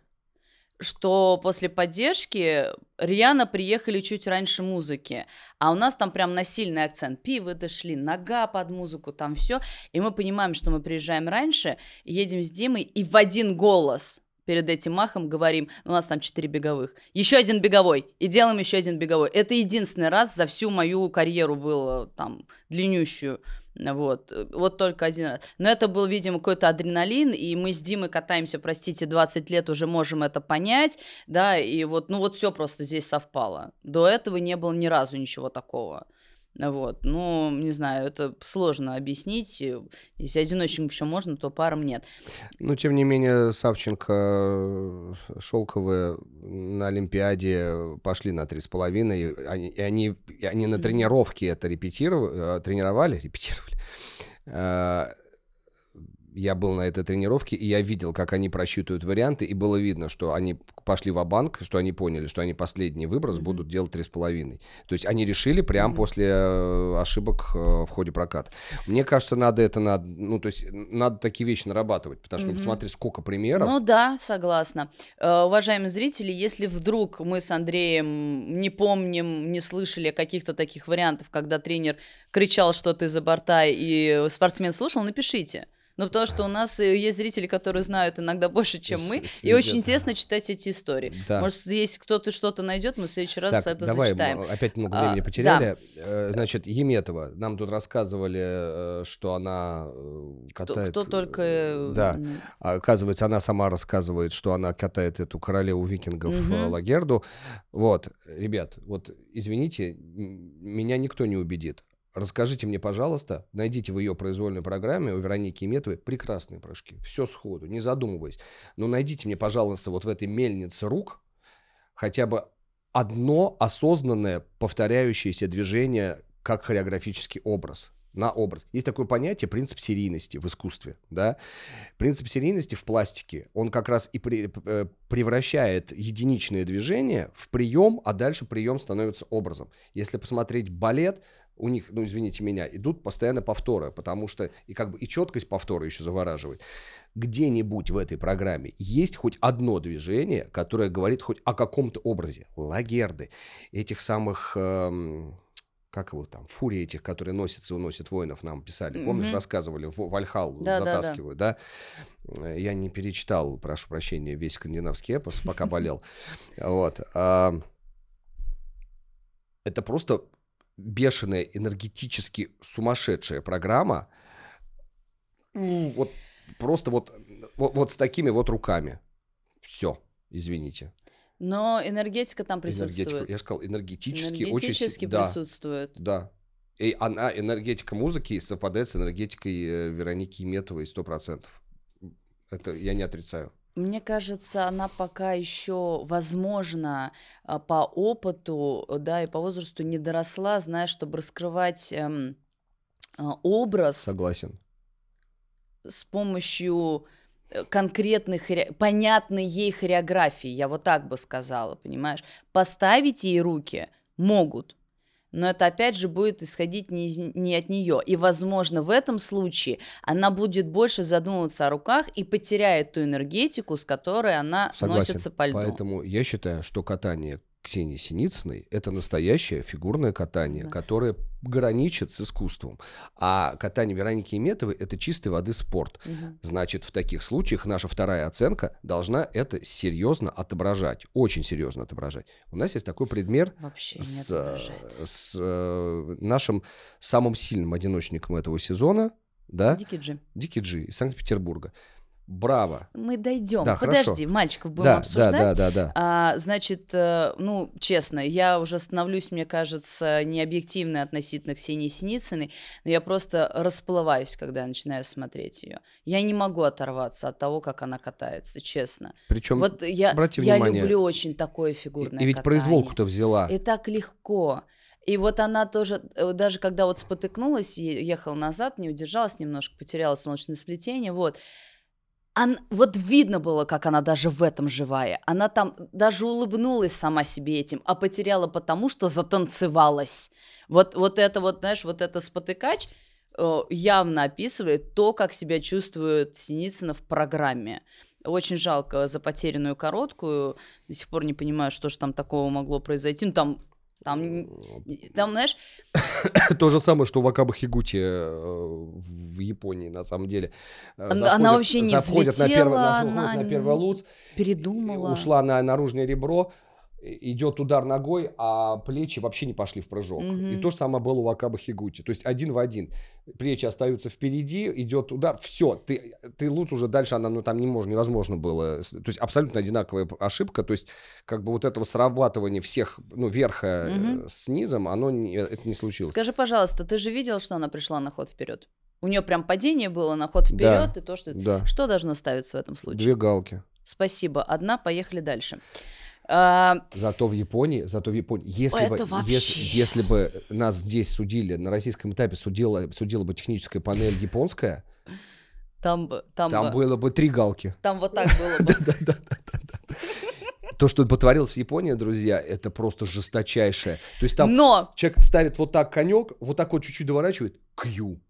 что после поддержки Риана приехали чуть раньше музыки, а у нас там прям насильный акцент. Пиво дошли, нога под музыку, там все. И мы понимаем, что мы приезжаем раньше, едем с Димой, и в один голос перед этим махом говорим, у нас там 4 беговых, еще один беговой, и делаем еще один беговой. Это единственный раз за всю мою карьеру было там длиннющую. Вот, вот только один раз. Но это был, видимо, какой-то адреналин, и мы с Димой катаемся, простите, 20 лет, уже можем это понять, да, и вот, ну вот все просто здесь совпало. До этого не было ни разу ничего такого. Вот, ну, не знаю, это сложно объяснить. Если одиночникам еще можно, то парам нет. Ну, тем не менее, Савченко, э, Шелковые на Олимпиаде пошли на три с половиной, и они, и они, и они на тренировке это репетировали, э, тренировали, репетировали. Я был на этой тренировке, и я видел, как они просчитывают варианты, и было видно, что они пошли в банк что они поняли, что они последний выброс mm-hmm. будут делать 3,5. То есть они решили прямо mm-hmm. после э, ошибок э, в ходе проката. Мне кажется, надо это, надо, ну, то есть надо такие вещи нарабатывать, потому что, mm-hmm. посмотри, сколько примеров. Ну да, согласна. Э, уважаемые зрители, если вдруг мы с Андреем не помним, не слышали каких-то таких вариантов, когда тренер кричал что-то из-за борта, и спортсмен слушал, напишите. Ну, потому что у нас э, есть зрители, которые знают иногда больше, чем мы, и очень интересно читать эти истории. Может, если кто-то что-то найдет, мы в следующий раз это зачитаем. опять много а, времени потеряли. Да. Значит, Еметова. Нам тут рассказывали, э, что она катает... Кто, только... Да. Оказывается, она сама рассказывает, что она катает эту королеву викингов. Лагерду. Вот, ребят, вот извините, меня никто не убедит. Расскажите мне, пожалуйста, найдите в ее произвольной программе у Вероники Иметовой прекрасные прыжки. Все сходу, не задумываясь. Но найдите мне, пожалуйста, вот в этой мельнице рук хотя бы одно осознанное повторяющееся движение как хореографический образ на образ. Есть такое понятие принцип серийности в искусстве, да. Принцип серийности в пластике, он как раз и при, э, превращает единичные движения в прием, а дальше прием становится образом. Если посмотреть балет, у них, ну извините меня, идут постоянно повторы, потому что и как бы и четкость повтора еще завораживает. Где-нибудь в этой программе есть хоть одно движение, которое говорит хоть о каком-то образе. Лагерды, этих самых... Эм, как его там, фурии этих, которые носятся и уносят воинов, нам писали. Помнишь, mm-hmm. рассказывали, в Вальхал да, затаскивают, да, да? Я не перечитал, прошу прощения, весь скандинавский эпос, пока болел. Вот. А, это просто бешеная, энергетически сумасшедшая программа. Вот просто вот, вот, вот с такими вот руками. Все, извините. Но энергетика там присутствует. Энергетика, я сказал, энергетически, энергетически очень... присутствует. Да, да. И она, энергетика музыки совпадает с энергетикой э, Вероники Метовой сто процентов. Это я не отрицаю. Мне кажется, она пока еще, возможно, а, по опыту, да, и по возрасту не доросла, знаешь, чтобы раскрывать эм, а, образ. Согласен. С помощью э, конкретных, понятной ей хореографии, я вот так бы сказала, понимаешь? Поставить ей руки могут, но это опять же будет исходить не, из, не от нее. И, возможно, в этом случае она будет больше задумываться о руках и потеряет ту энергетику, с которой она Согласен. носится по льду. Поэтому я считаю, что катание Ксении Синицыной – это настоящее фигурное катание, да. которое граничит с искусством. А катание Вероники Иметовой – это чистой воды спорт. Угу. Значит, в таких случаях наша вторая оценка должна это серьезно отображать, очень серьезно отображать. У нас есть такой предмет Вообще с, э, с э, нашим самым сильным одиночником этого сезона, да? Дики Джи. Дики Джи из Санкт-Петербурга. Браво. Мы дойдем. Да, Подожди, хорошо. мальчиков будем да, обсуждать. Да, да, да, да. А, значит, э, ну, честно, я уже становлюсь, мне кажется, необъективной относительно Ксении Синицыной, но я просто расплываюсь, когда я начинаю смотреть ее. Я не могу оторваться от того, как она катается, честно. Причем, вот я, я люблю очень такое фигурное И, и ведь катание. произволку-то взяла. И так легко. И вот она тоже, э, даже когда вот спотыкнулась ехала назад, не удержалась немножко, потеряла солнечное сплетение, вот, она, вот видно было, как она даже в этом живая. Она там даже улыбнулась сама себе этим, а потеряла потому, что затанцевалась. Вот, вот это вот, знаешь, вот это спотыкач э, явно описывает то, как себя чувствует Синицына в программе. Очень жалко за потерянную короткую. До сих пор не понимаю, что же там такого могло произойти. Ну, там там, там, знаешь... То же самое, что в Акаба Хигути э, в Японии, на самом деле. Э, заходят, она вообще не заходят взлетела, на первый, она на первый луц. Передумала. Ушла на наружное ребро, идет удар ногой, а плечи вообще не пошли в прыжок. Угу. И то же самое было у Акаба Хигути. То есть один в один. Плечи остаются впереди, идет удар, все, ты, ты лучше уже дальше, она, ну там не можно, невозможно было. То есть абсолютно одинаковая ошибка. То есть как бы вот этого срабатывания всех, ну, верха угу. с низом, оно не, это не случилось. Скажи, пожалуйста, ты же видел, что она пришла на ход вперед? У нее прям падение было на ход вперед, да, и то, что... Да. Что должно ставиться в этом случае? Две галки. Спасибо. Одна, поехали дальше. А, зато в Японии, зато в Японии, если бы, вообще... если, если бы нас здесь судили, на российском этапе судила, судила бы техническая панель японская, Там бы, там, Там бы, было бы три галки. там вот так было бы. То, что потворилось в Японии, друзья, это просто жесточайшее. То есть там Но человек ставит вот так конек, вот так вот чуть-чуть доворачивает, кью.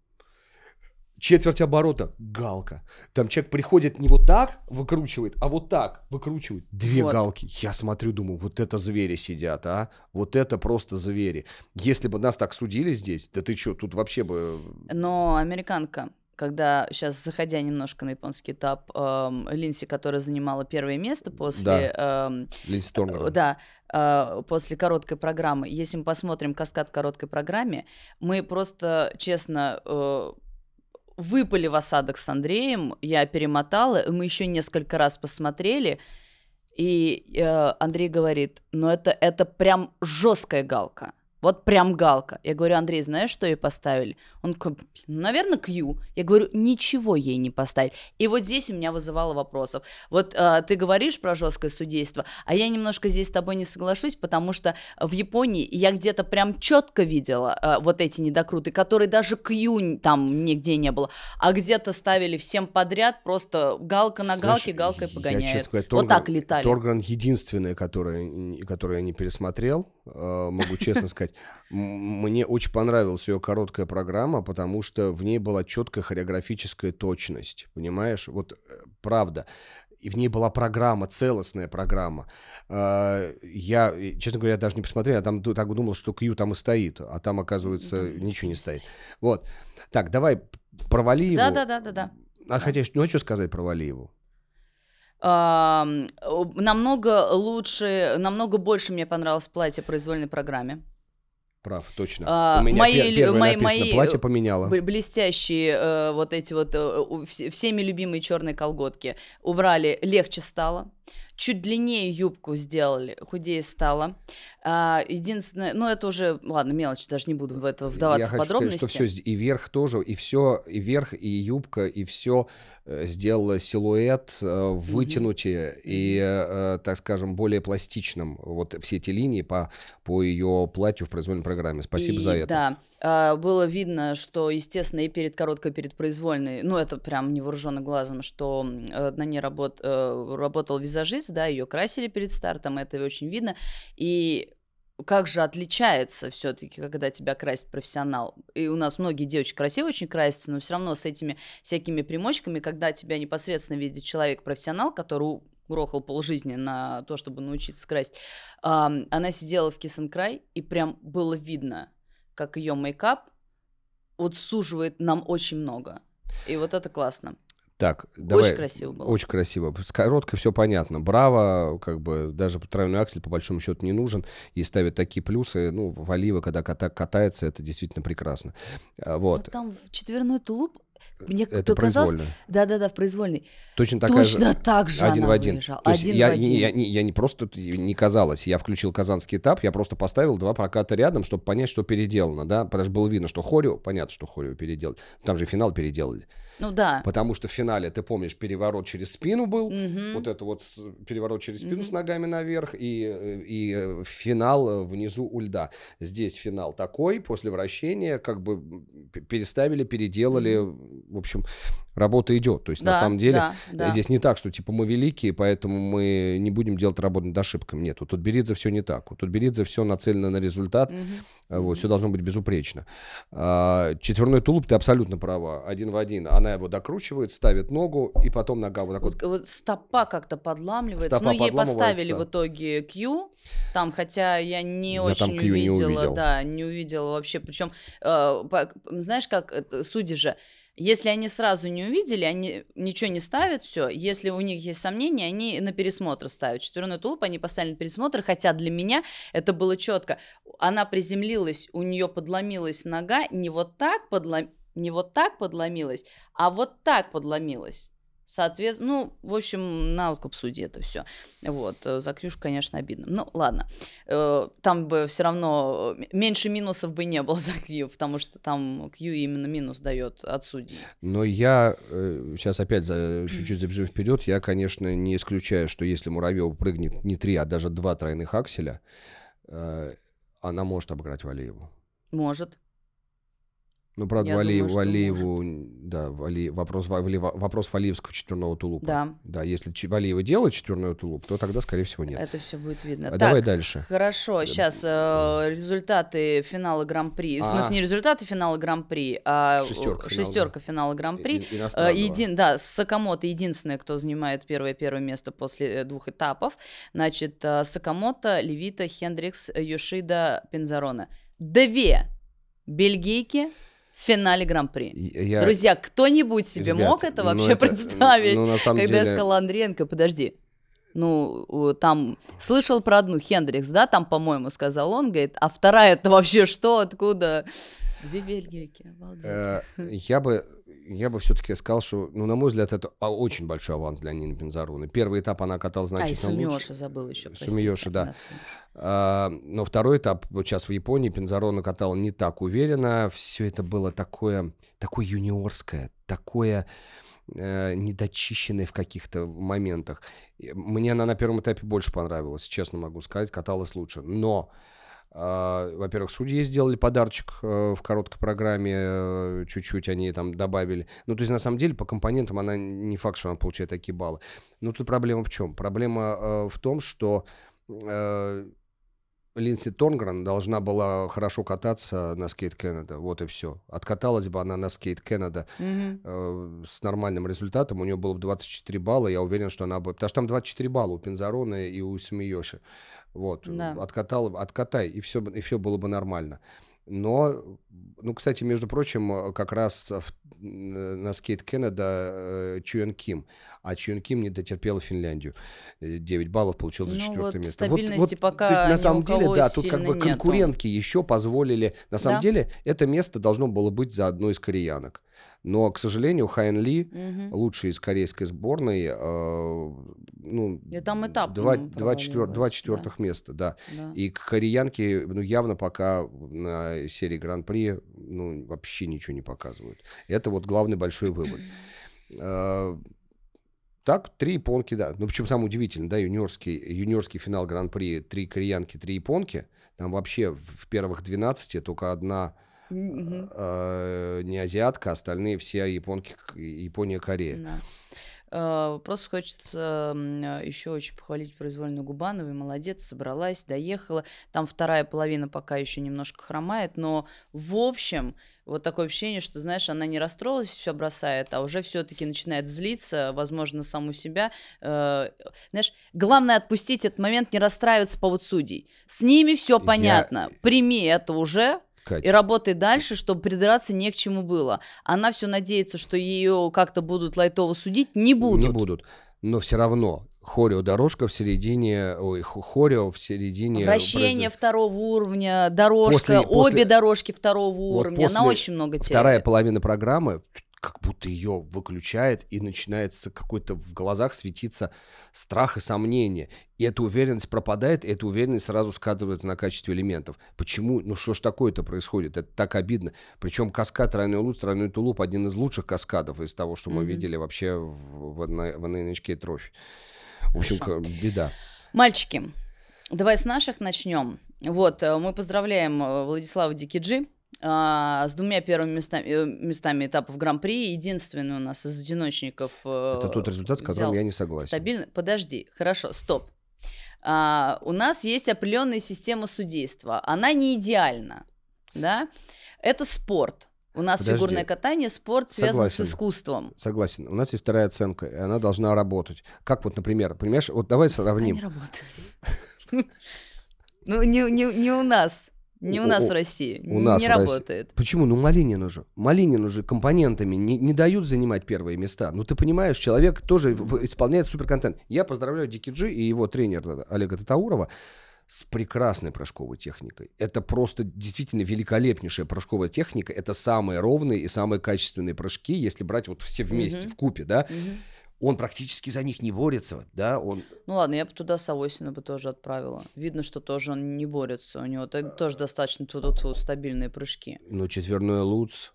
Четверть оборота, галка. Там человек приходит не вот так выкручивает, а вот так выкручивает. Две Вот. галки. Я смотрю, думаю, вот это звери сидят, а? Вот это просто звери. Если бы нас так судили здесь, да ты что, тут вообще бы... Но американка, когда сейчас заходя немножко на японский этап, эм, Линси, которая занимала первое место после, эм, Линдси э, Торнер. да, э, после короткой программы, если мы посмотрим каскад короткой программе, мы просто, честно, э, выпали в осадок с Андреем, я перемотала, мы еще несколько раз посмотрели, и э, Андрей говорит, ну это, это прям жесткая галка. Вот прям галка. Я говорю, Андрей, знаешь, что ей поставили? Он такой, «Ну, наверное, Q. Я говорю, ничего ей не поставили. И вот здесь у меня вызывало вопросов. Вот э, ты говоришь про жесткое судейство, а я немножко здесь с тобой не соглашусь, потому что в Японии я где-то прям четко видела э, вот эти недокруты, которые даже Q там нигде не было, а где-то ставили всем подряд, просто галка на Знаешь, галке, галкой погоняют. честно говоря, вот так летали. Торгрен единственное, которое, которое я не пересмотрел, могу честно сказать. Мне очень понравилась ее короткая программа, потому что в ней была четкая хореографическая точность, понимаешь? Вот э, правда. И в ней была программа, целостная программа. Э, Я, э, честно говоря, даже не посмотрел, я там так думал, что Кью там и стоит, а там, оказывается, Там ничего не стоит. Вот. Так, давай про Валиеву. Да, да, да, да, да. А хотя, ну, а что сказать про Валиеву? Намного лучше, намного больше мне понравилось платье произвольной программе. Прав, точно. А, У меня мои пер- первое мои- написано, мои, платье поменяла. Б- блестящие э, вот эти вот э, всеми любимые черные колготки убрали, легче стало. Чуть длиннее юбку сделали, худее стало. А, единственное, ну это уже, ладно, мелочь, даже не буду в это вдаваться Я в хочу подробности. сказать, что все и верх тоже, и все, и верх, и юбка, и все сделала силуэт э, вытянутее и, э, э, так скажем, более пластичным. Вот все эти линии по, по ее платью в произвольной программе. Спасибо И за это. Да, а, было видно, что, естественно, и перед короткой, перед произвольной, ну, это прям невооруженным глазом, что э, на ней работ, э, работал визажист, да, ее красили перед стартом, это очень видно. И как же отличается все-таки, когда тебя красит профессионал. И у нас многие девочки красиво очень красятся, но все равно с этими всякими примочками, когда тебя непосредственно видит человек-профессионал, который грохал полжизни на то, чтобы научиться красить, она сидела в Cry, и прям было видно, как ее мейкап вот суживает нам очень много. И вот это классно. Так, давай. Очень красиво было. Очень красиво. С короткой все понятно. Браво, как бы даже тройной аксель по большому счету не нужен. И ставят такие плюсы. Ну, Валива, когда кота- катается, это действительно прекрасно. А, Но Вот. там в четверной тулуп мне Это как-то казалось... произвольно. Да-да-да, в произвольной. Точно такая же- Точно так же один в один. выезжала. То есть Один я, в один. Не, я, не, я не просто не казалось, я включил казанский этап, я просто поставил два проката рядом, чтобы понять, что переделано, да, потому что было видно, что Хорио, понятно, что Хорио переделали, там же финал переделали, Ну да. потому что в финале, ты помнишь, переворот через спину был, Мгм. вот это вот с- переворот через спину Мгм. с ногами наверх и, э, и э, финал э, внизу у льда. Здесь финал такой, после вращения как бы переставили, переделали, в общем, работа идет, то есть на Да, самом деле да, да. Здесь не так, что типа мы великие, поэтому мы не будем делать работу над ошибками. Нет, у Тутберидзе все не так. У Тутберидзе все нацелено на результат, а, вот, все должно быть безупречно. А, четверной тулуп, ты абсолютно права, один в один. Она его докручивает, ставит ногу, и потом нога вот так вот. Вот, вот стопа как-то подламливается. Стопа но ей поставили в итоге Q. Там, хотя я не Я очень Q не увидела, увидел. да, не увидела вообще. Причем, знаешь, как судьи же, если они сразу не увидели, они ничего не ставят, все. Если у них есть сомнения, они на пересмотр ставят. Четверной тулуп они поставили на пересмотр, хотя для меня это было четко. Она приземлилась, у нее подломилась нога, не вот так подлом... не вот так подломилась, а вот так подломилась. Соответственно, ну, в общем, на откуп судьи это все. Вот, э, за Кьюш, конечно, обидно. Ну, ладно. Э, Там бы все равно э, меньше минусов бы не было за Кью, потому что там Кью именно минус дает от судей. Но я сейчас опять за, чуть-чуть забежим вперед. Я, конечно, не исключаю, что если Муравьева прыгнет не три, а даже два тройных акселя, она может обыграть Валиеву. Может. Ну, правда, Я думаю, что Валиеву, да, Вали, вопрос, Вали, вопрос Валиевского четверного тулупа. Да. Да, если Чи- Валиева делает четверной тулуп, то тогда, скорее всего, нет. Это все будет видно. А давай Так, дальше. Хорошо, сейчас результаты финала Гран-при. В А. смысле, не результаты финала Гран-при, а Шестерка финала, шестерка финала Гран-при. и- Э. Един, да, Сакамото единственный, кто занимает первое первое место после э, двух этапов. Значит, э, Сакамото, Левита, Хендрикс, э, Йошида, Пензарона. Две бельгийки в финале Гран-при. Я- Друзья, кто-нибудь себе ребят, мог это ну, вообще это- представить? Ну, на самом Когда я деле, сказала Андриенко, подожди, ну, там, слышал про одну, Хендрикс, да, там, по-моему, сказал он, говорит, а вторая это вообще что, откуда? Две бельгийки, обалдеть. э, я бы, я бы все-таки сказал, что, ну, на мой взгляд, это а, очень большой аванс для Нины Пензаруны. Первый этап она катала а, и значительно лучше. Забыл еще, Сумиёши, да. Сумиёши. А, но второй этап, вот сейчас в Японии, Пензарона катала не так уверенно. Все это было такое, такое юниорское, такое э, недочищенное в каких-то моментах. Мне она на первом этапе больше понравилась, честно могу сказать, каталась лучше. Но, во-первых, судьи сделали подарочек э, в короткой программе, э, чуть-чуть они там добавили. Ну, то есть, на самом деле, по компонентам она не факт, что она получает такие баллы. Но тут проблема в чем? Проблема э, в том, что э, Линдси Торнгрен должна была хорошо кататься на скейт Канада. Вот и все. Откаталась бы она на скейт Канада Мгм. э, с нормальным результатом. У нее было бы 24 балла. Я уверен, что она бы... Потому что там 24 балла у Пензарона и у Смеёши. Вот. Да. Откатал, откатай, и все, и все было бы нормально. Но, ну, кстати, между прочим, э, как раз в- н- на скейт Канада э, Чуэн Ким. А Чуэн Ким не дотерпела Финляндию. Э, 9 баллов получил за Ну четвертое вот место. стабильности пока то есть, на самом деле, да, тут как бы нету. конкурентки еще позволили. На самом Да. деле, это место должно было быть за одной из кореянок. Но, к сожалению, Хайн Ли, Мгм. лучший из корейской сборной, э, ну, И там этап, два, два, четвер- два четвертых места, да. Да. И к кореянке, ну, явно пока на серии Гран-при, ну, вообще ничего не показывают. Это вот главный большой вывод. Э, Так, три японки, да. Ну, причем самое удивительное, да, юниорский, юниорский финал Гран-при, три кореянки, три японки. Там вообще в в первых 12 только одна Мгм. э, не азиатка, остальные все японки, Япония, Корея. Да. Э, Просто хочется еще очень похвалить произвольную Губановой. Молодец, собралась, доехала. Там вторая половина пока еще немножко хромает, но в общем вот такое ощущение, что, знаешь, она не расстроилась, все бросает, а уже все-таки начинает злиться, возможно, саму себя. Знаешь, главное отпустить этот момент, не расстраиваться по поводу судей. С ними все Я- понятно. Прими это уже, и Катя, работай дальше, чтобы придраться не к чему было. Она все надеется, что ее как-то будут лайтово судить. Не будут. Не будут. Но все равно хорео дорожка в середине, ой, хо- хорео в середине. Вращение второго уровня, дорожка, После- обе после- дорожки второго Вот уровня. Она после очень много теряет. Вторая половина программы как будто ее выключает, и начинается какой-то в глазах светиться страх и сомнение. И эта уверенность пропадает, и эта уверенность сразу сказывается на качестве элементов. Почему? Ну что ж такое-то происходит? Это так обидно. Причем каскад тройной луч, тройной тулуп один из лучших каскадов из того, что мы Мгм. видели вообще в, в, в NHK трофи. В общем, Хорошо. беда. Мальчики, давай с наших начнем. Вот, э, мы поздравляем э, Владислава Дикиджи а, с двумя первыми местами, э, местами этапов Гран-при. Единственный у нас из одиночников э, Это тот результат, с которым я не согласен. Стабильно. Подожди, хорошо, стоп. А, у нас есть определенная система судейства. Она не идеальна, да? Это спорт. У нас Подожди. фигурное катание, спорт связан с Согласен. искусством. Согласен. У нас есть вторая оценка, и она должна работать. Как вот, например, понимаешь, вот давай сравним. не работает. Ну, не, не- не у нас. Не у нас в России. у нас не в России. работает. Почему? Ну, Малинину же. Малинину же компонентами не, не дают занимать первые места. Ну, ты понимаешь, человек тоже исполняет суперконтент. Я поздравляю Дики Джи и его тренера Олега Татаурова с прекрасной прыжковой техникой. Это просто действительно великолепнейшая прыжковая техника. Это самые ровные и самые качественные прыжки, если брать вот все вместе, Мгм. в купе, да. Мгм. Он практически за них не борется, да, он... Ну ладно, я бы туда Савосина бы тоже отправила. Видно, что тоже он не борется. У него та- тоже достаточно тут стабильные прыжки. Ну, четверной луц,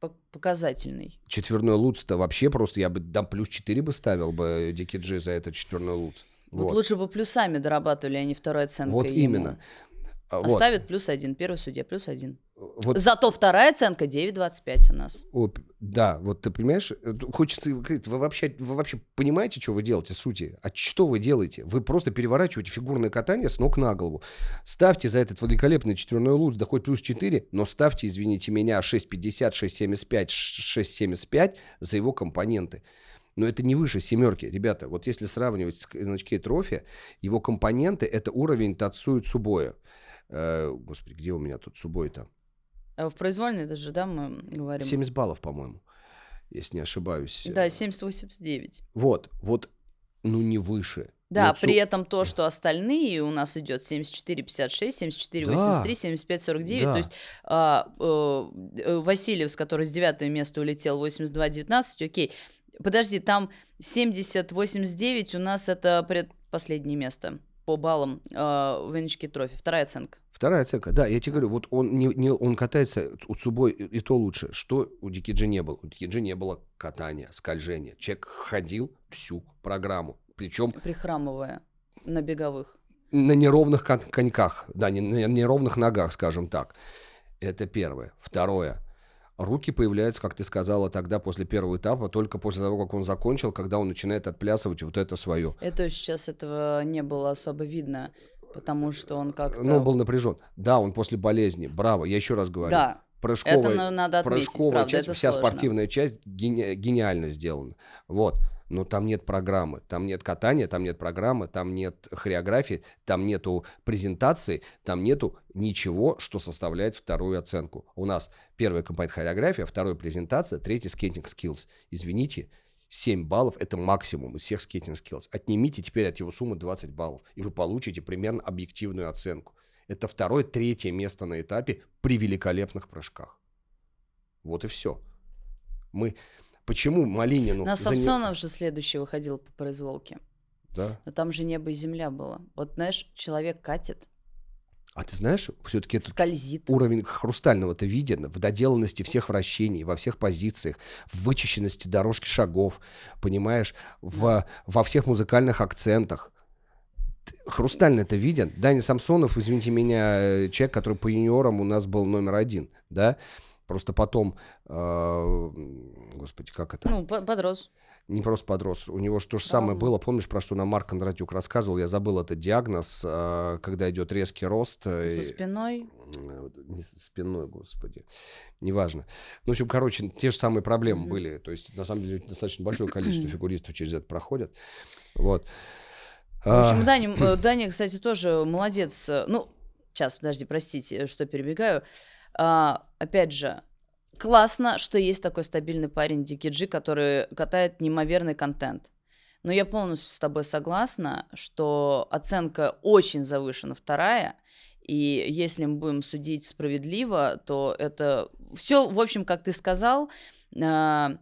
По- Показательный. четверной луц-то вообще просто, я бы дам плюс 4 бы ставил бы Дики Джи за этот четверной луц. Вот. Вот, лучше бы плюсами дорабатывали, а не второй оценкой Вот ему. именно. А, вот. Оставит плюс один. Первый судья плюс один. Вот Зато вторая оценка 9,25 у нас. О, да, вот ты понимаешь, э, хочется, говорить, вы вообще, вы вообще понимаете, что вы делаете, сути? А что вы делаете? Вы просто переворачиваете фигурное катание с ног на голову. Ставьте за этот великолепный четверной луз, да хоть плюс 4, но ставьте, извините меня, 6,50, 6,75, ш- 6,75 за его компоненты. Но это не выше семерки, ребята. Вот если сравнивать с значки трофи, его компоненты это уровень Тацуи Цубоя. Э, господи, где у меня тут Цубой-то? В произвольной даже, да, мы говорим? 70 баллов, по-моему, если не ошибаюсь. Да, 70-89. Вот, вот, ну не выше. Да, Цу- при этом то, что остальные у нас идет 74-56, 74-83, 75-49. Да. То есть а, э, Васильев, который с девятого места улетел 82-19, окей. Подожди, там 70-89 у нас это предпоследнее место по баллам э, в Венечке Трофи. Вторая оценка. Вторая оценка. Да, я тебе говорю, вот он, не, не- он катается у Цубой и, то лучше. Что у Дикиджи не было? У Дикиджи не было катания, скольжения. Человек ходил всю программу. Причем Прихрамывая на беговых. на неровных кон- коньках, да, не, на неровных ногах, скажем так. Это первое. Второе. Руки появляются, как ты сказала тогда, после первого этапа, только после того, как он закончил, когда он начинает отплясывать вот это свое. Это сейчас этого не было особо видно, потому что он как-то... Но он был напряжен. Да, он после болезни. Браво, я еще раз говорю. Да, Прыжковая, это на- надо отметить, прыжковая правда, часть, это вся сложно. спортивная часть гени- гениально сделана. Вот. Но там нет программы, там нет катания, там нет программы, там нет хореографии, там нету презентации, там нету ничего, что составляет вторую оценку. У нас первая компонент хореография, вторая презентация, третий скейтинг skills. Извините, 7 баллов это максимум из всех скейтинг skills. Отнимите теперь от его суммы 20 баллов, и вы получите примерно объективную оценку. Это второе, третье место на этапе при великолепных прыжках. Вот и все. Мы почему Малинину На за Самсонов же следующий выходил по произволке. да? Но там же небо и земля было. Вот знаешь, человек катит, А ты знаешь, все-таки этот скользит. уровень хрустального-то виден в доделанности всех вращений, во всех позициях, в вычищенности дорожки шагов, понимаешь, в, во всех музыкальных акцентах. Хрустально это виден. Даня Самсонов, извините меня, э, человек, который по юниорам у нас был номер один, да? Просто потом, э, господи, как это? Ну, по- подрос. не просто подрос. У него же то же самое было. Помнишь, про что нам Марк Кондратюк рассказывал? Я забыл этот диагноз, э, когда идет резкий рост. э, За спиной. Э, Не со спиной, господи. Неважно. Ну, в общем, короче, те же самые проблемы Мгм. были. То есть, на самом деле, достаточно большое количество фигуристов через это проходят. Вот. В общем, Даня, э, Даня, кстати, тоже молодец. э, Ну, сейчас, подожди, простите, что перебегаю. А, опять же, классно, что есть такой стабильный парень Дикиджи, который катает неимоверный контент. Но я полностью с тобой согласна, что оценка очень завышена вторая, и если мы будем судить справедливо, то это все, в общем, как ты сказал, а,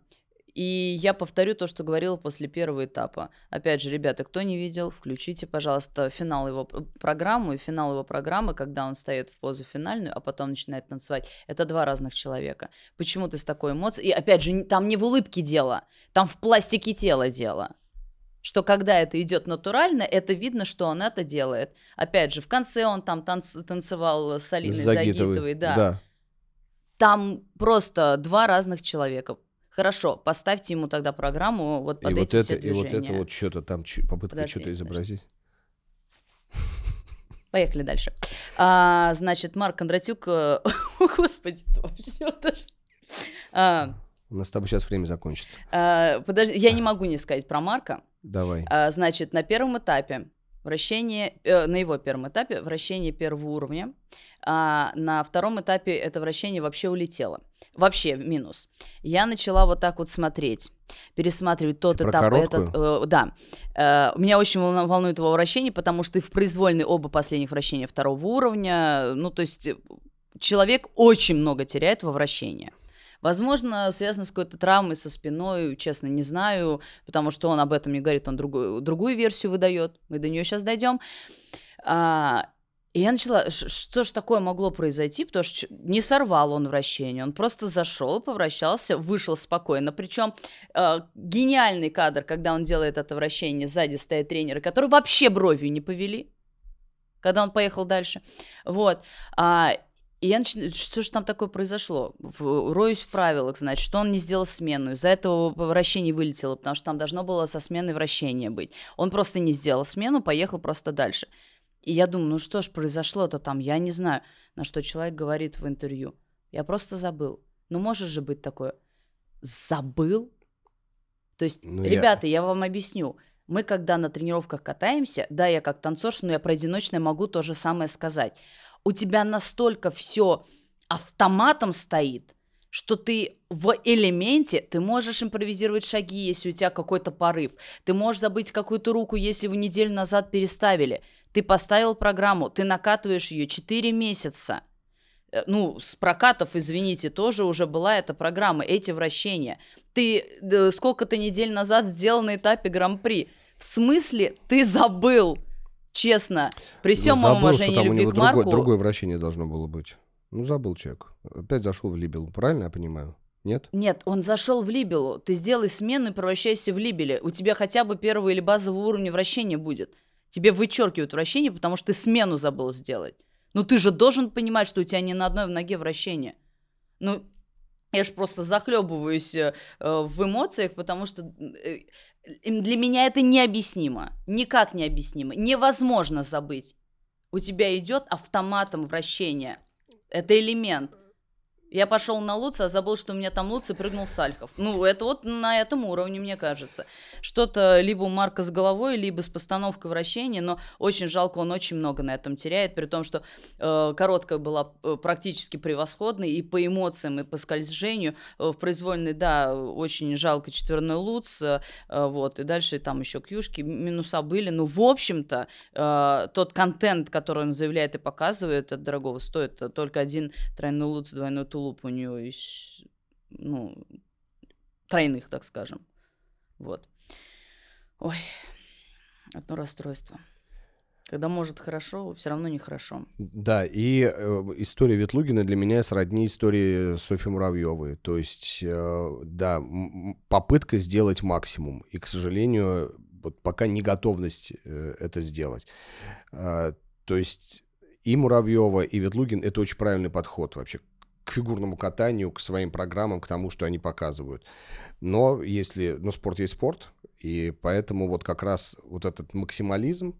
и я повторю то, что говорила после первого этапа. Опять же, ребята, кто не видел, включите, пожалуйста, финал его п- программу. И финал его программы, когда он стоит в позу финальную, а потом начинает танцевать. Это два разных человека. Почему ты с такой эмоцией? И опять же, там не в улыбке дело, там в пластике тела дело. Что когда это идет натурально, это видно, что он это делает. Опять же, в конце он там танц- танцевал с Алиной Загитовой. Загитовой, да. Там просто два разных человека. Хорошо, поставьте ему тогда программу вот под И вот, эти это, все и вот движения. это вот что-то там, попытка Подожди, что-то изобразить. Поехали дальше. А, значит, Марк Кондратюк... э, Господи, вообще. А, У нас с тобой сейчас время закончится. а, подожди, я не могу не сказать про Марка. Давай. А, значит, на первом этапе вращение, э, на его первом этапе вращение первого уровня, а на втором этапе это вращение вообще улетело. Вообще минус. Я начала вот так вот смотреть, пересматривать тот Ты про этап. короткую? Этот, э, да. Э, меня очень волну- волнует его вращение, потому что и в произвольной оба последних вращения второго уровня. Ну, то есть э, человек очень много теряет во вращении. Возможно, связано с какой-то травмой со спиной, честно, не знаю, потому что он об этом не говорит, он другую, другую версию выдает. Мы до нее сейчас дойдем. А, и я начала, что ж такое могло произойти, потому что не сорвал он вращение, он просто зашел, повращался, вышел спокойно. Причем э, гениальный кадр, когда он делает это вращение, сзади стоят тренеры, которые вообще бровью не повели, когда он поехал дальше. Вот. А, И я начинаю, что же там такое произошло? В, роюсь в правилах, значит, что он не сделал смену. Из-за этого вращение вылетело, потому что там должно было со сменой вращения быть. Он просто не сделал смену, поехал просто дальше. И я думаю, ну что ж произошло-то там, я не знаю. На что человек говорит в интервью. Я просто забыл. Ну может же быть такое. Забыл? То есть, ну, ребята, я... я вам объясню. Мы, когда на тренировках катаемся, да, я как танцорша, но я про одиночное могу то же самое сказать у тебя настолько все автоматом стоит, что ты в элементе, ты можешь импровизировать шаги, если у тебя какой-то порыв. Ты можешь забыть какую-то руку, если вы неделю назад переставили. Ты поставил программу, ты накатываешь ее 4 месяца. Э, ну, с прокатов, извините, тоже уже была эта программа, эти вращения. Ты сколько-то недель назад сделал на этапе Гран-при. В смысле ты забыл? Честно, при всем моем уважении любви к Марку... Другое, другое вращение должно было быть. Ну, забыл человек. Опять зашел в Либелу, правильно я понимаю? Нет? Нет, он зашел в Либелу. Ты сделай смену и превращайся в Либеле. У тебя хотя бы первого или базового уровня вращения будет. Тебе вычеркивают вращение, потому что ты смену забыл сделать. Ну ты же должен понимать, что у тебя не на одной ноге вращение. Ну, я же просто захлебываюсь э, в эмоциях, потому что э, для меня это необъяснимо. Никак необъяснимо. Невозможно забыть. У тебя идет автоматом вращение. Это элемент. Я пошел на Луца, а забыл, что у меня там Луц и прыгнул Сальхов. Ну, это вот на этом уровне, мне кажется. Что-то либо у Марка с головой, либо с постановкой вращения, но очень жалко, он очень много на этом теряет, при том, что э, короткая была э, практически превосходной и по эмоциям, и по скольжению. Э, в произвольной, да, очень жалко четверной Луц, э, вот, и дальше там еще кьюшки, минуса были, но в общем-то э, тот контент, который он заявляет и показывает, это дорогого стоит, только один тройной Луц, двойной Тул тулуп у нее из, ну, тройных, так скажем. Вот. Ой, одно расстройство. Когда может хорошо, все равно нехорошо. Да, и э, история Ветлугина для меня сродни истории Софьи Муравьевой. То есть, э, да, попытка сделать максимум. И, к сожалению, вот пока не готовность э, это сделать. Э, то есть и Муравьева, и Ветлугин это очень правильный подход вообще фигурному катанию, к своим программам, к тому, что они показывают. Но если, ну, спорт есть спорт, и поэтому вот как раз вот этот максимализм,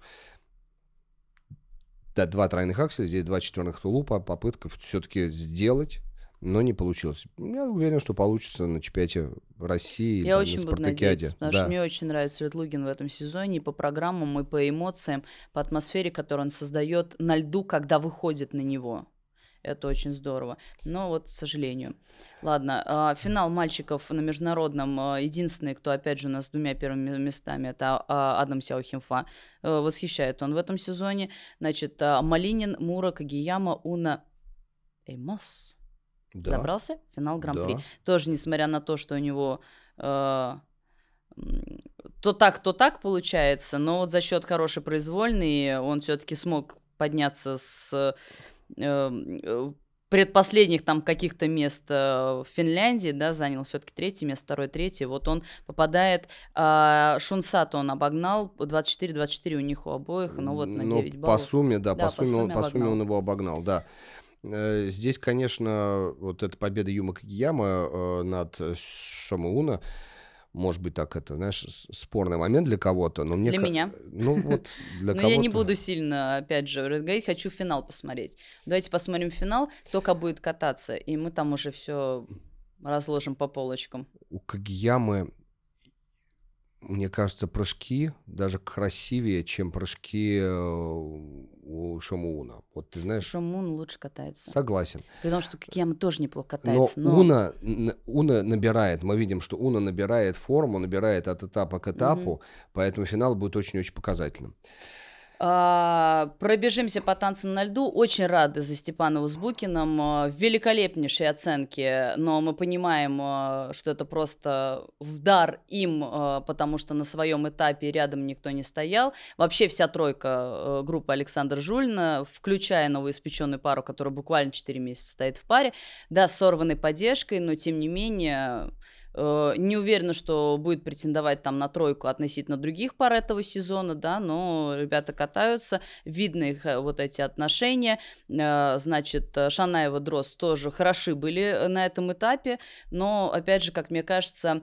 да, два тройных акселя, здесь два четверных тулупа, попытка все-таки сделать, но не получилось. Я уверен, что получится на чемпионате России. Я там, очень буду надеяться, потому да. что мне очень нравится Светлугин в этом сезоне и по программам, и по эмоциям, по атмосфере, которую он создает на льду, когда выходит на него. Это очень здорово. Но вот, к сожалению. Ладно, а, финал мальчиков на международном. А, единственный, кто, опять же, у нас с двумя первыми местами, это а, Адам Сяохимфа. Э, восхищает он в этом сезоне. Значит, Малинин, Мура, Кагияма, Уна, Эймос. Да. Забрался в финал Гран-при. Да. Тоже, несмотря на то, что у него э, то так, то так получается, но вот за счет хорошей произвольной он все-таки смог подняться с предпоследних там каких-то мест э, в Финляндии, да, занял все-таки третье место, второе, третье, вот он попадает, а, Шунсату он обогнал, 24-24 у них у обоих, ну вот на 9 ну, баллов. по сумме, да, да по, сумме, по, сумме, он, по сумме он его обогнал, да. Э, здесь, конечно, вот эта победа Юма Кагияма над Шамауна, может быть, так это, знаешь, спорный момент для кого-то, но мне... Для меня. Ну, вот для кого-то... Но я не буду сильно, опять же, говорить, хочу финал посмотреть. Давайте посмотрим финал, кто будет кататься, и мы там уже все разложим по полочкам. У Кагиямы мне кажется, прыжки даже красивее, чем прыжки э, у Шамуна. Вот ты знаешь... Шамун лучше катается. Согласен. При том, что Кикияма тоже неплохо катается. Но, но... Уна, Уна набирает, мы видим, что Уна набирает форму, набирает от этапа к этапу, угу. поэтому финал будет очень-очень показательным. А, пробежимся по танцам на льду. Очень рады за Степанова с Букиным. А, великолепнейшие оценки, но мы понимаем, а, что это просто в дар им, потому что на своем этапе рядом никто не стоял. Вообще вся тройка группы Александр Жульна, включая новоиспеченную пару, которая буквально 4 месяца стоит в паре, да, с сорванной поддержкой, но тем не менее не уверена, что будет претендовать там на тройку относительно других пар этого сезона, да, но ребята катаются, видно их э, вот эти отношения. Э, значит, Шанаева, Дрозд тоже хороши были на этом этапе, но, опять же, как мне кажется,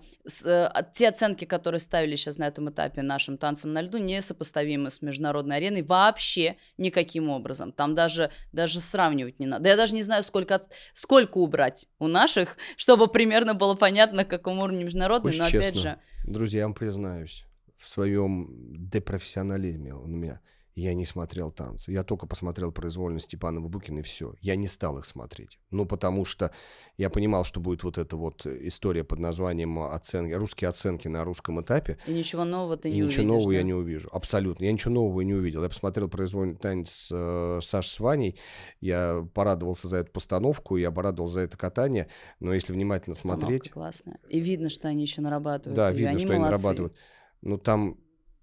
те оценки, которые ставили сейчас на этом этапе нашим танцам на льду, не сопоставимы с международной ареной вообще никаким образом. Там даже, даже сравнивать не надо. Я даже не знаю, сколько, сколько убрать у наших, чтобы примерно было понятно, каком уровне международный, Очень но честно, опять же... Друзья, я вам признаюсь, в своем депрофессионализме у меня я не смотрел танцы. Я только посмотрел произвольно Степанова Букина и все. Я не стал их смотреть. Ну, потому что я понимал, что будет вот эта вот история под названием оценки, русские оценки на русском этапе. И ничего нового ты и не ничего увидишь, нового да? я не увижу. Абсолютно. Я ничего нового не увидел. Я посмотрел произвольный танец э, Саши с Ваней. Я порадовался за эту постановку, я порадовался за это катание. Но если внимательно Постановка смотреть... классная. И видно, что они еще нарабатывают. Да, её, видно, они что они молодцы. нарабатывают. Но там,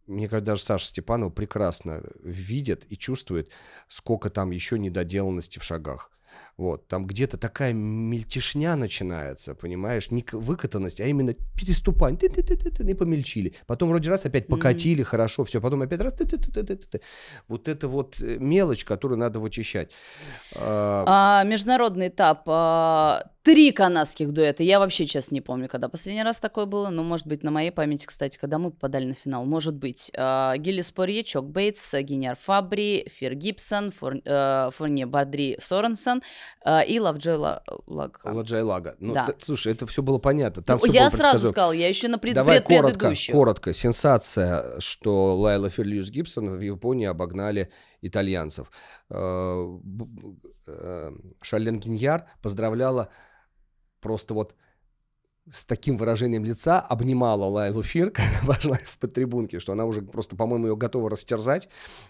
мне кажется, даже Саша Степанова прекрасно видит и чувствует, сколько там еще недоделанности в шагах. Вот, там где-то такая мельтешня начинается, понимаешь, не выкатанность, а именно переступание, ты ты ты ты ты и помельчили. Потом вроде раз опять покатили, хорошо, все, потом опять раз, ты ты ты ты ты ты Вот это вот э, мелочь, которую надо вычищать. А, А, международный этап. а, три канадских дуэта. Я вообще, честно, не помню, когда последний раз такое было. Но, может быть, на моей памяти, кстати, когда мы попадали на финал. Может быть. А, Гиллис Порье, Чок Бейтс, Гиньяр Фабри, Фир Гибсон, Фор, э, Фурнье Бадри Соренсон а, и Лавджой Ла- Лагхан. Ладжай Лага. Ну, Да. т- слушай, это все было понятно. Там Ну, я сразу сказала, я еще на пред, Давай пред- коротко, коротко. Сенсация, что Лайла Ферлиус Гибсон в Японии обогнали итальянцев. Э, э, Шарлен Гиньяр поздравляла просто вот с таким выражением лица обнимала Лайлу Фир, когда вошла в подтрибунке, что она уже просто, по-моему, ее готова растерзать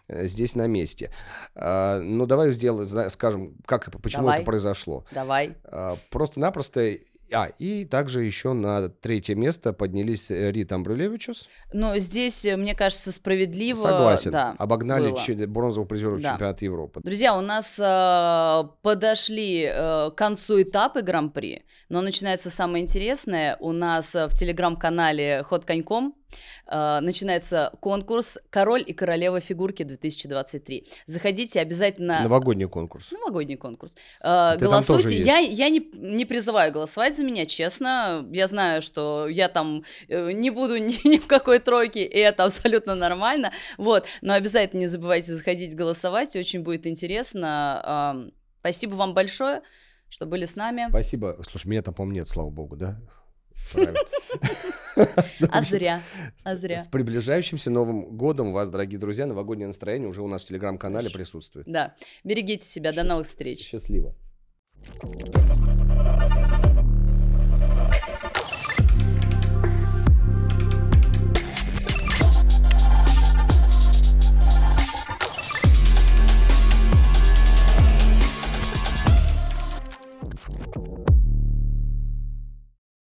э, здесь на месте. А, ну, давай сделаем, скажем, как, почему Давай. это произошло. Давай. А, Просто-напросто... А, и также еще на третье место поднялись э, Рит Амбрулевичус. Но здесь, э, мне кажется, справедливо... Согласен. Да, Обогнали было. бронзового призера Да. чемпионата Европы. Друзья, у нас э, подошли э, к концу этапы Гран-при, но начинается самое интересное. У нас э, в телеграм-канале Ход коньком начинается конкурс «Король и королева фигурки 2023». Заходите обязательно... Новогодний конкурс. Новогодний конкурс. Э, Ты там тоже голосуйте. Я, я не, не призываю голосовать за меня, честно. Я знаю, что я там э, не буду ни, ни в какой тройке, и это абсолютно нормально. Вот. Но обязательно не забывайте заходить голосовать, очень будет интересно. Спасибо вам большое, что были с нами. Спасибо. Слушай, меня там, по-моему, нет, слава богу, да? А зря, а зря. С приближающимся Новым годом вас, дорогие друзья, новогоднее настроение уже у нас в телеграм-канале присутствует. Да, берегите себя, до новых встреч. Счастливо.